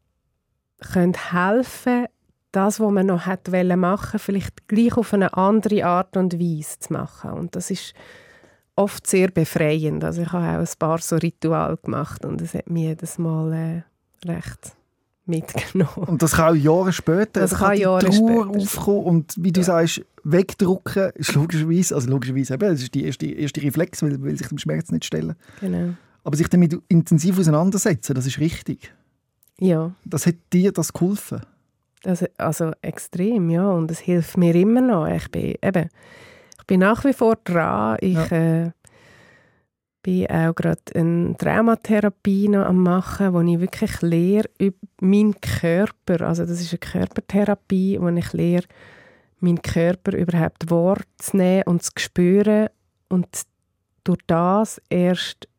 helfen können, das, was man noch hat machen vielleicht gleich auf eine andere Art und Weise zu machen. Und das ist oft sehr befreiend. Also ich habe auch ein paar so Rituale gemacht und das hat mir jedes Mal äh, recht mitgenommen. Und das kann auch Jahre später, das, das kann, kann Jahre Trauer später. aufkommen und wie du ja. sagst, wegdrucken ist logischerweise, also logischerweise eben, das ist die erste, erste Reflex, weil, weil sich dem Schmerz nicht stellen. Genau. Aber sich damit intensiv auseinandersetzen, das ist richtig. Ja. Das hat dir das geholfen? Das, also extrem, ja. Und es hilft mir immer noch. Ich bin, eben, ich bin nach wie vor dran. Ich ja. äh, bin auch gerade eine Traumatherapie noch am machen, wo ich wirklich lehre über meinen Körper. Also das ist eine Körpertherapie, wo ich lehre, meinen Körper überhaupt wahrzunehmen und zu spüren und durch das erst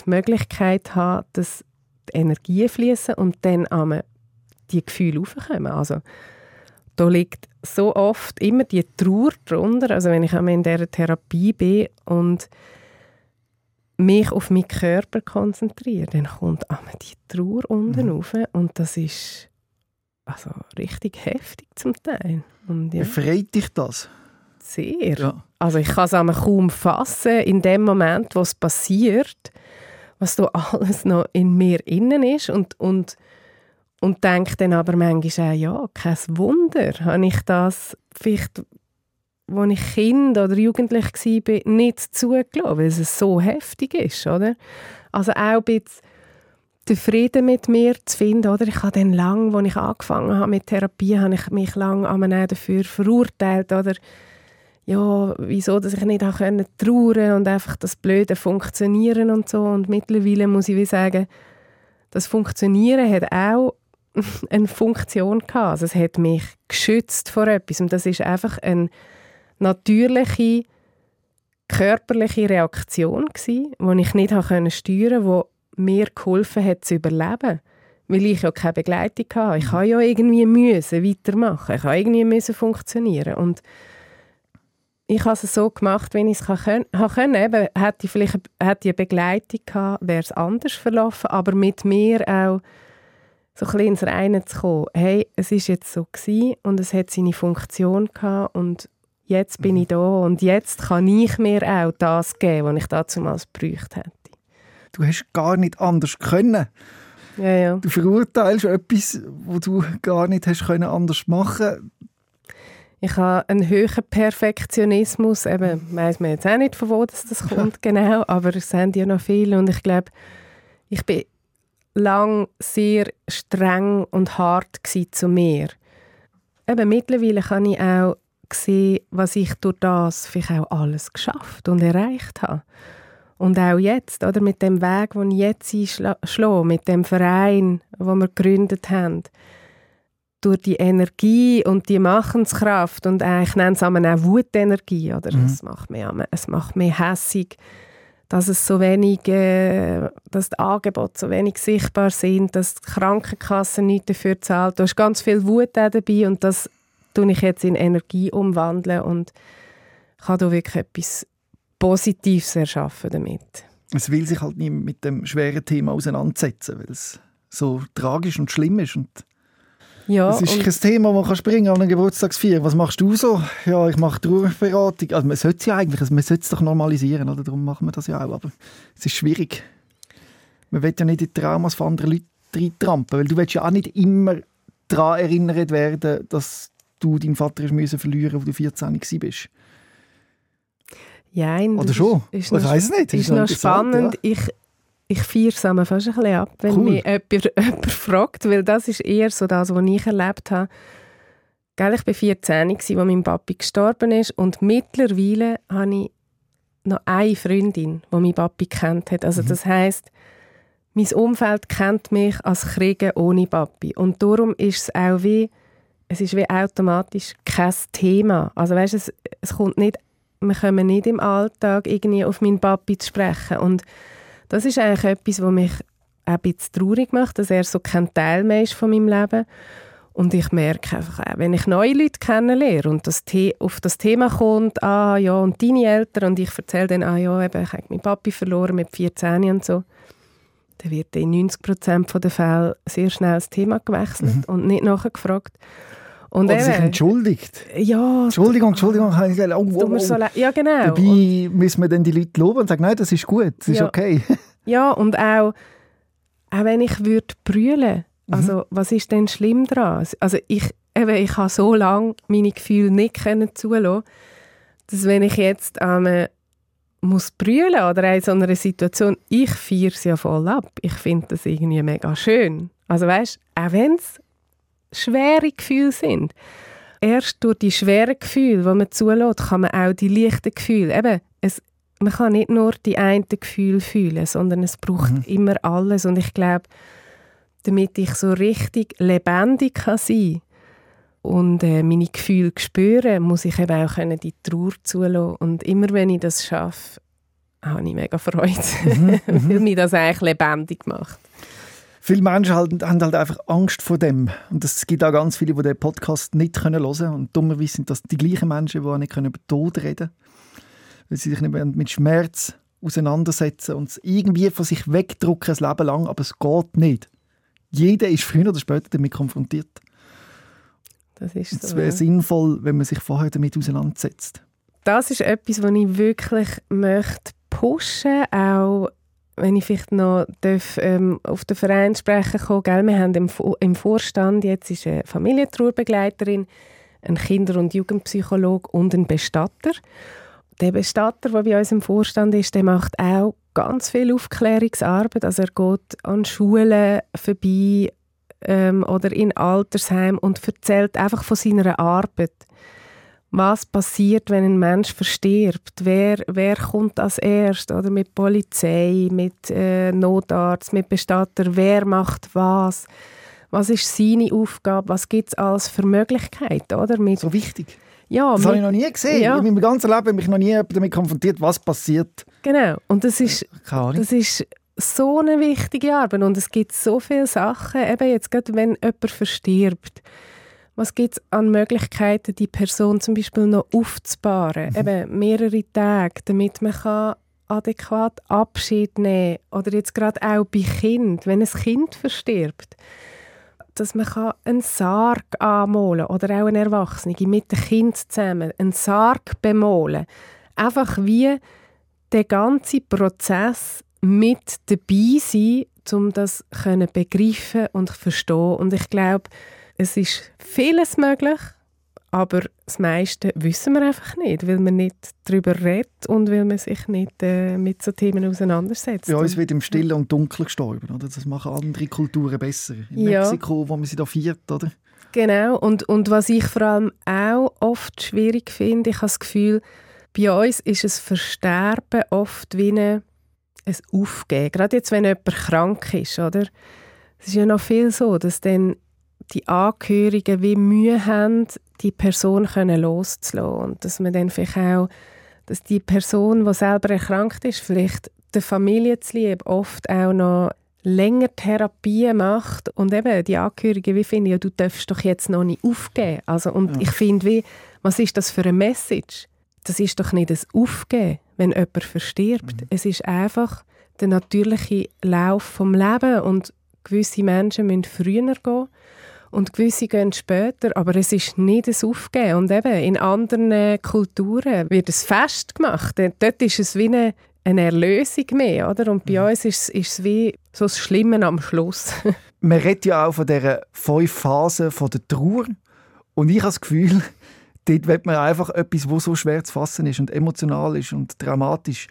die Möglichkeit habe, dass die Energie fließen und dann am die Gefühle aufkommen. Also, da liegt so oft immer die Trauer drunter. Also wenn ich in dieser Therapie bin und mich auf meinen Körper konzentriere, dann kommt einmal die Trauer unten mhm. rauf und das ist also richtig heftig zum Teil. Und, ja. Befreit dich das? Sehr. Ja. Also ich kann es kaum fassen in dem Moment, was passiert, was da alles noch in mir innen ist und, und und denke dann aber manchmal auch, ja, kein Wunder, habe ich das vielleicht, als ich Kind oder Jugendlich war, nicht zugelassen, weil es so heftig ist, oder? Also auch ein bisschen den Frieden mit mir zu finden, oder? Ich habe dann lang, als ich angefangen habe mit Therapie, habe ich mich lange dafür verurteilt, oder? Ja, wieso, dass ich nicht auch trauern und einfach das blöde Funktionieren und so. Und mittlerweile muss ich wie sagen, das Funktionieren hat auch eine Funktion gehabt. Also es hat mich geschützt vor etwas. Und das ist einfach eine natürliche, körperliche Reaktion gewesen, die ich nicht steuern konnte, die mir geholfen hat zu überleben. Weil ich ja keine Begleitung hatte. Ich habe ja irgendwie müssen weitermachen. Ich habe irgendwie funktionieren. Und ich habe es so gemacht, wie ich es können. Eben, hätte ich vielleicht hätte ich eine Begleitung gehabt, wäre es anders verlaufen. Aber mit mir auch so ein bisschen ins Reine zu kommen. Hey, es ist jetzt so gewesen und es hat seine Funktion gehabt und jetzt bin mhm. ich da und jetzt kann ich mir auch das geben, was ich dazu mal gebraucht hätte. Du hast gar nicht anders können. Ja, ja. Du verurteilst etwas, was du gar nicht hast können anders machen ich habe einen höheren Perfektionismus. Eben, weiss man jetzt auch nicht, von wo das, das kommt genau, aber es sind ja noch viele und ich glaube, ich bin lang sehr streng und hart zu mir. Eben, mittlerweile kann ich auch sehen, was ich durch das vielleicht auch alles geschafft und erreicht habe. Und auch jetzt, oder mit dem Weg, den ich jetzt einschlage, mit dem Verein, den wir gegründet haben, durch die Energie und die Machenskraft und äh, ich nenne es auch Wutenergie, oder? Mhm. Es macht mich, es macht mich hässig, dass es so wenig, äh, dass die Angebote so wenig sichtbar sind, dass die Krankenkasse nichts dafür zahlt. Da ist ganz viel Wut dabei und das tue ich jetzt in Energie umwandeln und kann da wirklich etwas Positives erschaffen damit. Es will sich halt nicht mit dem schweren Thema auseinandersetzen, weil es so tragisch und schlimm ist. Und ja, es ist kein Thema, das man springen an einer Geburtstagsfeier. Was machst du so? Ja, ich mache Trauerberatung. Also man sollte es ja eigentlich, also man sollte es doch normalisieren, oder? darum machen wir das ja auch. Aber es ist schwierig. Man will ja nicht in die Traumas von anderen Leuten reintrampen, weil du willst ja auch nicht immer daran erinnert werden, dass du deinen Vater hast verlieren als du 14 warst. Ja, Oder schon? Ist, ist ich weiß nicht. Ist, ist noch spannend. Ja. Ich, ich feiere es fast ein bisschen ab, wenn cool. mich jemand, jemand fragt, weil das ist eher so das, was ich erlebt habe. Gell, ich war 14, als mein Papi gestorben ist und mittlerweile habe ich noch eine Freundin, die mein Papi kennt hat. Also mhm. das heißt, mein Umfeld kennt mich als Krieger ohne Papi und darum ist es auch wie es ist wie automatisch kein Thema. Also weißt, es, es kommt nicht wir kommen nicht im Alltag irgendwie auf meinen Papi zu sprechen. Und das ist eigentlich etwas, was mich ein bisschen traurig macht, dass er so kein Teil mehr ist von meinem Leben. Und ich merke einfach, auch, wenn ich neue Leute kennenlerne und das auf das Thema kommt, ah ja, und deine Eltern, und ich erzähle dann, ah ja, eben, ich habe meinen Papi verloren mit 14 und so, dann wird in 90% der Fälle sehr schnell das Thema gewechselt mhm. und nicht nachgefragt. Und Oder sich entschuldigt. Ja. Entschuldigung, Entschuldigung. Oh, oh, oh. So ja, genau. Dabei und, müssen wir dann die Leute loben und sagen, nein, das ist gut, das ist ja. okay. ja, und auch, auch wenn ich würde brüllen, mhm. also mhm. was ist denn schlimm daran? Also ich, eben, ich habe so lange meine Gefühle nicht können zulassen, dass wenn ich jetzt ähm, muss brüllen oder in so einer Situation, ich feiere es ja voll ab. Ich finde das irgendwie mega schön. Also weißt, auch wenn es schwere Gefühle sind. Erst durch die schweren Gefühle, die man zulässt, kann man auch die leichten Gefühle, eben, es, man kann nicht nur die einen Gefühle fühlen, sondern es braucht mhm. immer alles. Und ich glaube, damit ich so richtig lebendig kann sein und äh, meine Gefühle spüren, muss ich eben auch können die Trauer zulassen. Und immer wenn ich das schaffe, habe ich mega Freude, mhm, weil mich das eigentlich lebendig macht. Viele Menschen halt, haben halt einfach Angst vor dem. Und es gibt auch ganz viele, die den Podcast nicht hören können. Und dummerweise sind das die gleichen Menschen, die auch nicht über Tod reden können. Weil sie sich nicht mit Schmerz auseinandersetzen und es irgendwie von sich wegdrücken, ein Leben lang. Aber es geht nicht. Jeder ist früher oder später damit konfrontiert. Das ist so, Es wäre ja. sinnvoll, wenn man sich vorher damit auseinandersetzt. Das ist etwas, was ich wirklich möchte pushen, auch wenn ich vielleicht noch darf, ähm, auf den Verein sprechen kann, gell? wir haben im, im Vorstand jetzt ist eine Familientrauerbegleiterin, ein Kinder- und Jugendpsychologe und ein Bestatter. Der Bestatter, der bei uns im Vorstand ist, der macht auch ganz viel Aufklärungsarbeit. Also er geht an Schulen vorbei ähm, oder in Altersheim und erzählt einfach von seiner Arbeit was passiert, wenn ein Mensch verstirbt? Wer, wer kommt als erst? Oder mit Polizei, mit äh, Notarzt, mit Bestatter? Wer macht was? Was ist seine Aufgabe? Was gibt es alles für Möglichkeiten? Oder? Mit, so wichtig. Ja, das habe ich noch nie gesehen. Ja. In meinem ganzen Leben habe ich mich noch nie damit konfrontiert, was passiert. Genau. Und das ist, das ist so eine wichtige Arbeit. Und es gibt so viele Sachen, eben jetzt gerade wenn jemand verstirbt, was gibt es an Möglichkeiten, die Person zum Beispiel noch aufzubauen? Mhm. Eben mehrere Tage, damit man kann adäquat Abschied nehmen Oder jetzt gerade auch bei Kind, wenn ein Kind verstirbt. dass man einen Sarg anmalen kann oder auch ein Erwachsene mit dem Kind zusammen einen Sarg bemalen. Einfach wie der ganze Prozess mit dabei sein, um das können begreifen und verstehen. Und ich glaube, es ist vieles möglich, aber das meiste wissen wir einfach nicht, weil man nicht darüber redet und weil man sich nicht äh, mit so Themen auseinandersetzt. Bei uns wird im Stillen und Dunkeln gestorben, oder? Das machen andere Kulturen besser. In ja. Mexiko, wo man sie da viert, oder? Genau, und, und was ich vor allem auch oft schwierig finde, ich habe das Gefühl, bei uns ist es Versterben oft wie ein, ein Aufgeben. Gerade jetzt, wenn jemand krank ist, oder? Es ist ja noch viel so, dass dann die Angehörigen wie Mühe haben, die Person können loszulassen. Und dass man dann vielleicht auch, dass die Person, die selber erkrankt ist, vielleicht der Familie zuliebe oft auch noch länger Therapie macht und eben die Angehörigen wie finden, ja, du darfst doch jetzt noch nicht aufgeben. Also, und ja. ich finde, wie, was ist das für eine Message? Das ist doch nicht das Aufgeben, wenn jemand verstirbt. Mhm. Es ist einfach der natürliche Lauf vom Leben und gewisse Menschen müssen früher gehen und gewisse gehen später, aber es ist nicht ein Aufgeben. Und eben, in anderen Kulturen wird es fest gemacht. Dort ist es wie eine, eine Erlösung mehr, oder? Und bei mhm. uns ist, ist es wie so das Schlimme am Schluss. Man redet ja auch von dieser fünf Phasen der Trauer. Und ich habe das Gefühl, dort wird man einfach etwas, was so schwer zu fassen ist und emotional ist und dramatisch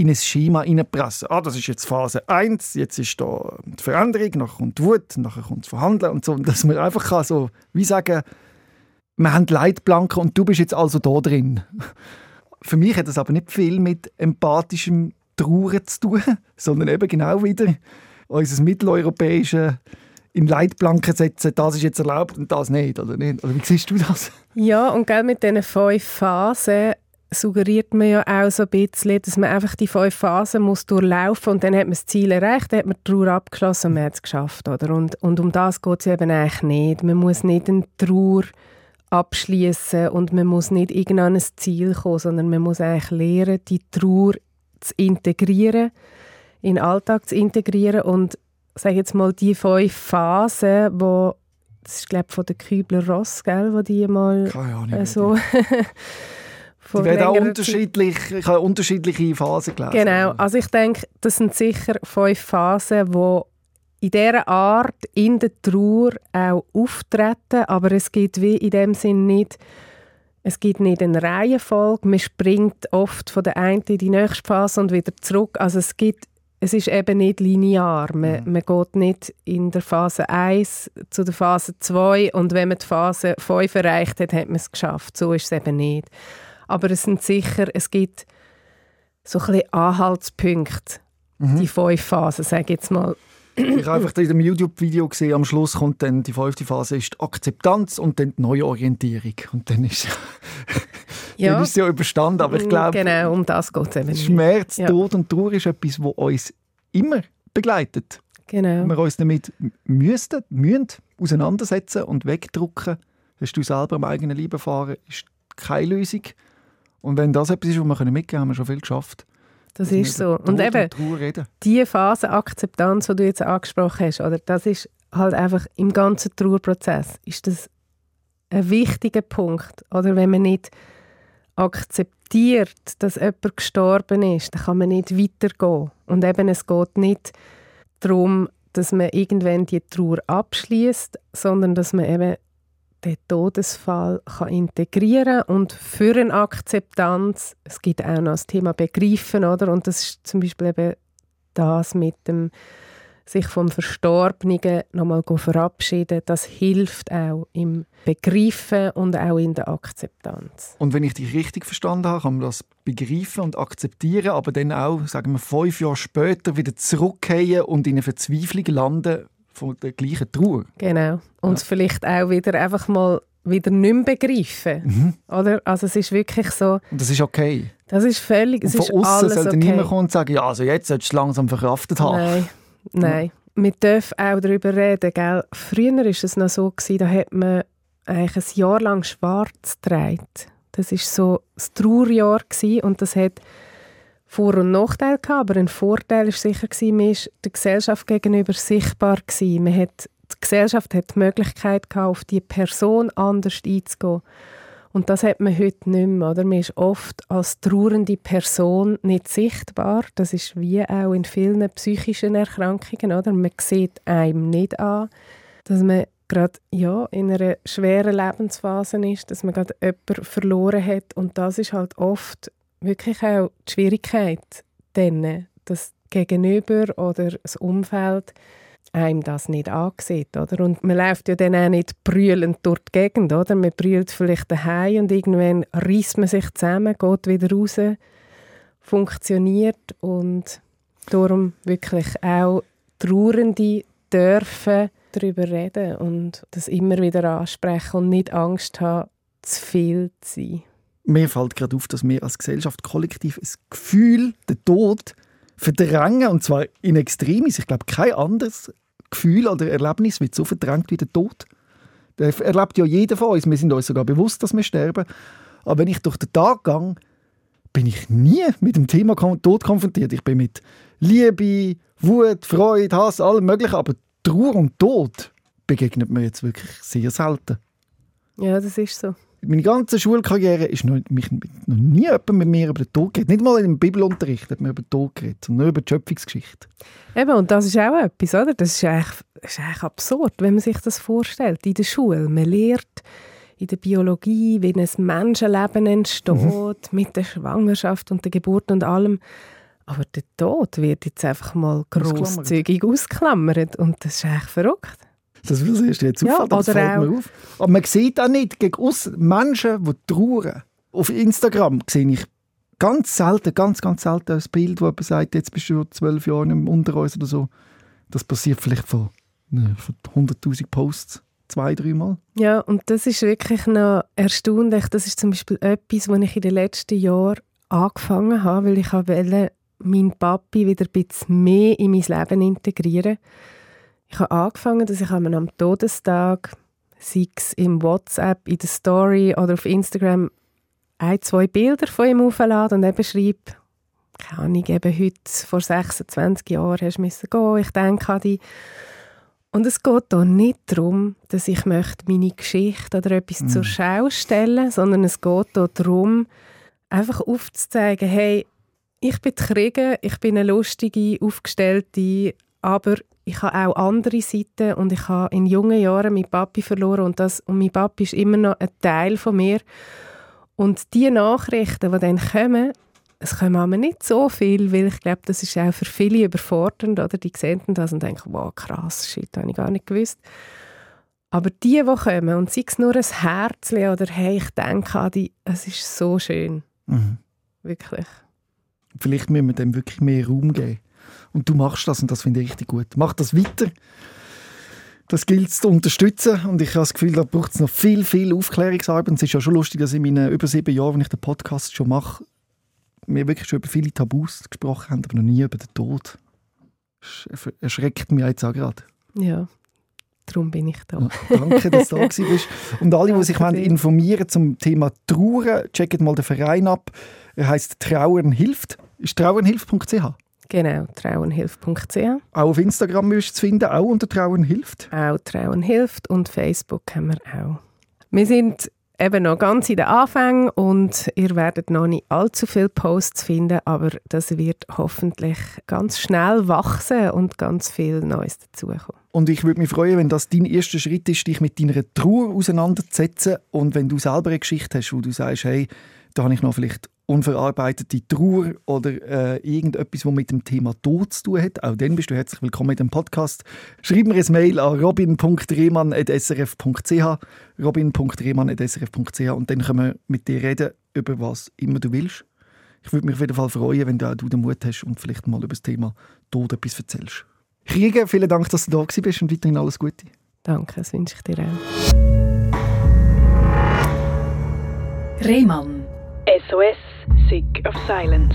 in ein Schema hineinpressen. Ah, das ist jetzt Phase 1, jetzt ist da die Veränderung, nachher kommt die Wut, nachher kommt das Verhandeln und so. Dass man einfach kann so, wie sagen, wir haben Leitplanken und du bist jetzt also da drin. Für mich hat das aber nicht viel mit empathischem Trauern zu tun, sondern eben genau wieder unser mitteleuropäisches in Leitplanken setzen, das ist jetzt erlaubt und das nicht, oder nicht? Oder wie siehst du das? Ja, und gell, mit diesen fünf Phasen suggeriert man ja auch so ein bisschen, dass man einfach die fünf Phasen muss durchlaufen und dann hat man das Ziel erreicht, dann hat man die Trauer abgeschlossen und man hat es geschafft. Oder? Und, und um das geht es eben eigentlich nicht. Man muss nicht eine Trauer abschließen und man muss nicht irgendwann ein Ziel kommen, sondern man muss eigentlich lernen, die Trauer zu integrieren, in den Alltag zu integrieren und sage jetzt mal die fünf Phasen, wo das ist glaube ich von der Kübler-Ross, gell, wo die mal Keine Ahnung, äh, so Die werden auch unterschiedlich, ich habe unterschiedliche Phasen gelesen. Genau, also ich denke, das sind sicher fünf Phasen, die in dieser Art in der Trauer auch auftreten, aber es gibt wie in dem Sinn nicht, es gibt nicht eine Reihenfolge, man springt oft von der einen in die nächste Phase und wieder zurück, also es gibt es ist eben nicht linear. Man, mhm. man geht nicht in der Phase 1 zu der Phase 2 und wenn man die Phase 5 erreicht hat, hat man es geschafft. So ist es eben nicht. Aber es sind sicher, es gibt so ein bisschen Anhaltspunkte, mhm. die fünf Phasen, sage ich jetzt mal. ich habe einfach in dem YouTube-Video gesehen, am Schluss kommt dann die fünfte Phase ist die Akzeptanz und dann die Neuorientierung. Und dann ist, ja. dann ist sie ja überstanden. Aber ich glaube, genau, um das geht es eben Schmerz, ja. Tod und Trauer ist etwas, das uns immer begleitet. Genau. Wir uns damit müssten, müssen auseinandersetzen und wegdrucken. Hast du selber am eigenen Leben erfahren, ist keine Lösung. Und wenn das etwas ist, was wir mitgeben können, haben wir schon viel geschafft. Das ist so. Und eben, die Phase Akzeptanz, die du jetzt angesprochen hast, oder, das ist halt einfach im ganzen Trauerprozess ist das ein wichtiger Punkt. Oder wenn man nicht akzeptiert, dass jemand gestorben ist, dann kann man nicht weitergehen. Und eben, es geht nicht darum, dass man irgendwann die Trauer abschließt, sondern dass man eben den Todesfall kann integrieren und für eine Akzeptanz, es gibt auch noch das Thema Begreifen, oder? Und das ist zum Beispiel eben das mit dem sich vom Verstorbenen nochmal verabschieden, das hilft auch im Begreifen und auch in der Akzeptanz. Und wenn ich dich richtig verstanden habe, kann man das begreifen und akzeptieren, aber dann auch, sagen wir, fünf Jahre später wieder zurückkehren und in eine Verzweiflung landen, von der gleichen Trauer. Genau. Und ja. vielleicht auch wieder einfach mal wieder nicht mehr begreifen. Mhm. Oder? Also es ist wirklich so... Und das ist okay? Das ist völlig... Es und von außen sollte okay. niemand kommen und sagen, ja, also jetzt solltest du es langsam verkraftet haben. Nein, nein. Ja. Wir dürfen auch darüber reden, gell? Früher war es noch so, gewesen, da hat man eigentlich ein Jahr lang schwarz getragen. Das war so das Trauerjahr gewesen, und das hat vor- und Nachteile gehabt, aber ein Vorteil war sicher, man war der Gesellschaft gegenüber sichtbar. Gewesen. Man hat die Gesellschaft hat die Möglichkeit gehabt, auf die Person anders einzugehen. Und das hat man heute nicht mehr. Oder? Man ist oft als trauernde Person nicht sichtbar. Das ist wie auch in vielen psychischen Erkrankungen. Oder? Man sieht einem nicht an, dass man gerade ja, in einer schweren Lebensphase ist, dass man gerade jemanden verloren hat. Und das ist halt oft wirklich auch die Schwierigkeit, dann, dass Gegenüber oder das Umfeld einem das nicht ansieht, oder? Und man läuft ja dann auch nicht brüllend durch die Gegend, oder? Man brüllt vielleicht daheim und irgendwann reißt man sich zusammen, geht wieder raus, funktioniert und darum wirklich auch Trauernde dürfen darüber reden und das immer wieder ansprechen und nicht Angst haben, zu viel zu sein. Mir fällt gerade auf, dass wir als Gesellschaft kollektiv ein Gefühl, den Tod, verdrängen, und zwar in Extremis. Ich glaube, kein anderes Gefühl oder Erlebnis wird so verdrängt wie der Tod. Das erlebt ja jeder von uns. Wir sind uns sogar bewusst, dass wir sterben. Aber wenn ich durch den Tag gehe, bin ich nie mit dem Thema Tod konfrontiert. Ich bin mit Liebe, Wut, Freude, Hass, allem Möglichen. Aber Trauer und Tod begegnet mir jetzt wirklich sehr selten. Ja, das ist so meine ganze Schulkarriere ist noch, mich noch nie jemand mit mir über den Tod geredet. Nicht mal im Bibelunterricht hat man über den Tod geredet, sondern nur über die Schöpfungsgeschichte. Eben, und das ist auch etwas, oder? Das ist eigentlich, das ist eigentlich absurd, wenn man sich das vorstellt. In der Schule, man lehrt in der Biologie, wie ein Menschenleben entsteht, mhm. mit der Schwangerschaft und der Geburt und allem. Aber der Tod wird jetzt einfach mal grosszügig ausklammert und das ist eigentlich verrückt. Das will erst jetzt ja, auffallen, das fällt mir auf. Aber man sieht auch nicht gegen Menschen, die trauern. Auf Instagram sehe ich ganz selten, ganz, ganz selten ein Bild, wo jemand sagt, jetzt bist du zwölf Jahre im uns oder so. Das passiert vielleicht von, ne, von 100'000 Posts zwei, dreimal. Ja, und das ist wirklich noch erstaunlich. Das ist zum Beispiel etwas, was ich in den letzten Jahren angefangen habe, weil ich wollte meinen Papi wieder ein bisschen mehr in mein Leben integrieren wollte ich habe angefangen, dass ich am Todestag, sei es im WhatsApp, in der Story oder auf Instagram, ein, zwei Bilder von ihm auflade und eben schreibe, keine Ahnung, eben heute vor 26 Jahren hast du müssen gehen, ich denke an dich. Und es geht hier nicht darum, dass ich möchte meine Geschichte oder etwas mm. zur Schau stellen sondern es geht hier darum, einfach aufzuzeigen, hey, ich bin Krieger, ich bin eine lustige, aufgestellte, aber ich habe auch andere Seiten und ich habe in jungen Jahren meinen Papi verloren und, das, und mein Papi ist immer noch ein Teil von mir. Und die Nachrichten, die dann kommen, es kommen aber nicht so viel, weil ich glaube, das ist auch für viele überfordernd, oder? Die sehen das und denken, wow, krass, shit, habe ich gar nicht gewusst. Aber die, die kommen, und sei es nur ein Herzchen oder hey, ich denke an die, es ist so schön. Mhm. Wirklich. Vielleicht müssen wir dem wirklich mehr Raum geben. Und du machst das und das finde ich richtig gut. Mach das weiter. Das gilt es zu unterstützen und ich habe das Gefühl, da braucht es noch viel, viel Aufklärungsarbeit. Und es ist ja schon lustig, dass in meinen über sieben Jahren, wenn ich den Podcast schon mache, wir wirklich schon über viele Tabus gesprochen haben, aber noch nie über den Tod. Das erschreckt mich jetzt auch gerade. Ja, darum bin ich da. Ja, danke, dass du da bist. Und alle, die sich informieren zum Thema Trauern, checken mal den Verein ab. Er heißt Trauern hilft. Ist trauernhilft.ch? Genau, trauenhilft.ch. Auch auf Instagram müsst du finden, auch unter Trauen hilft. Auch Trauen hilft und Facebook haben wir auch. Wir sind eben noch ganz in den Anfängen und ihr werdet noch nicht allzu viele Posts finden, aber das wird hoffentlich ganz schnell wachsen und ganz viel Neues dazukommen. Und ich würde mich freuen, wenn das dein erster Schritt ist, dich mit deiner Trauer auseinanderzusetzen und wenn du selber eine Geschichte hast, wo du sagst, hey, da habe ich noch vielleicht unverarbeitete Trauer oder äh, irgendetwas, was mit dem Thema Tod zu tun hat, auch dann bist du herzlich willkommen in dem Podcast. Schreib mir ein Mail an robin.rehmann.srf.ch robin.rehmann.srf.ch und dann können wir mit dir reden, über was immer du willst. Ich würde mich auf jeden Fall freuen, wenn du, du den Mut hast und vielleicht mal über das Thema Tod etwas erzählst. Kriege, vielen Dank, dass du da bist und weiterhin alles Gute. Danke, das wünsche ich dir auch. Rehmann SOS, Sick of Silence.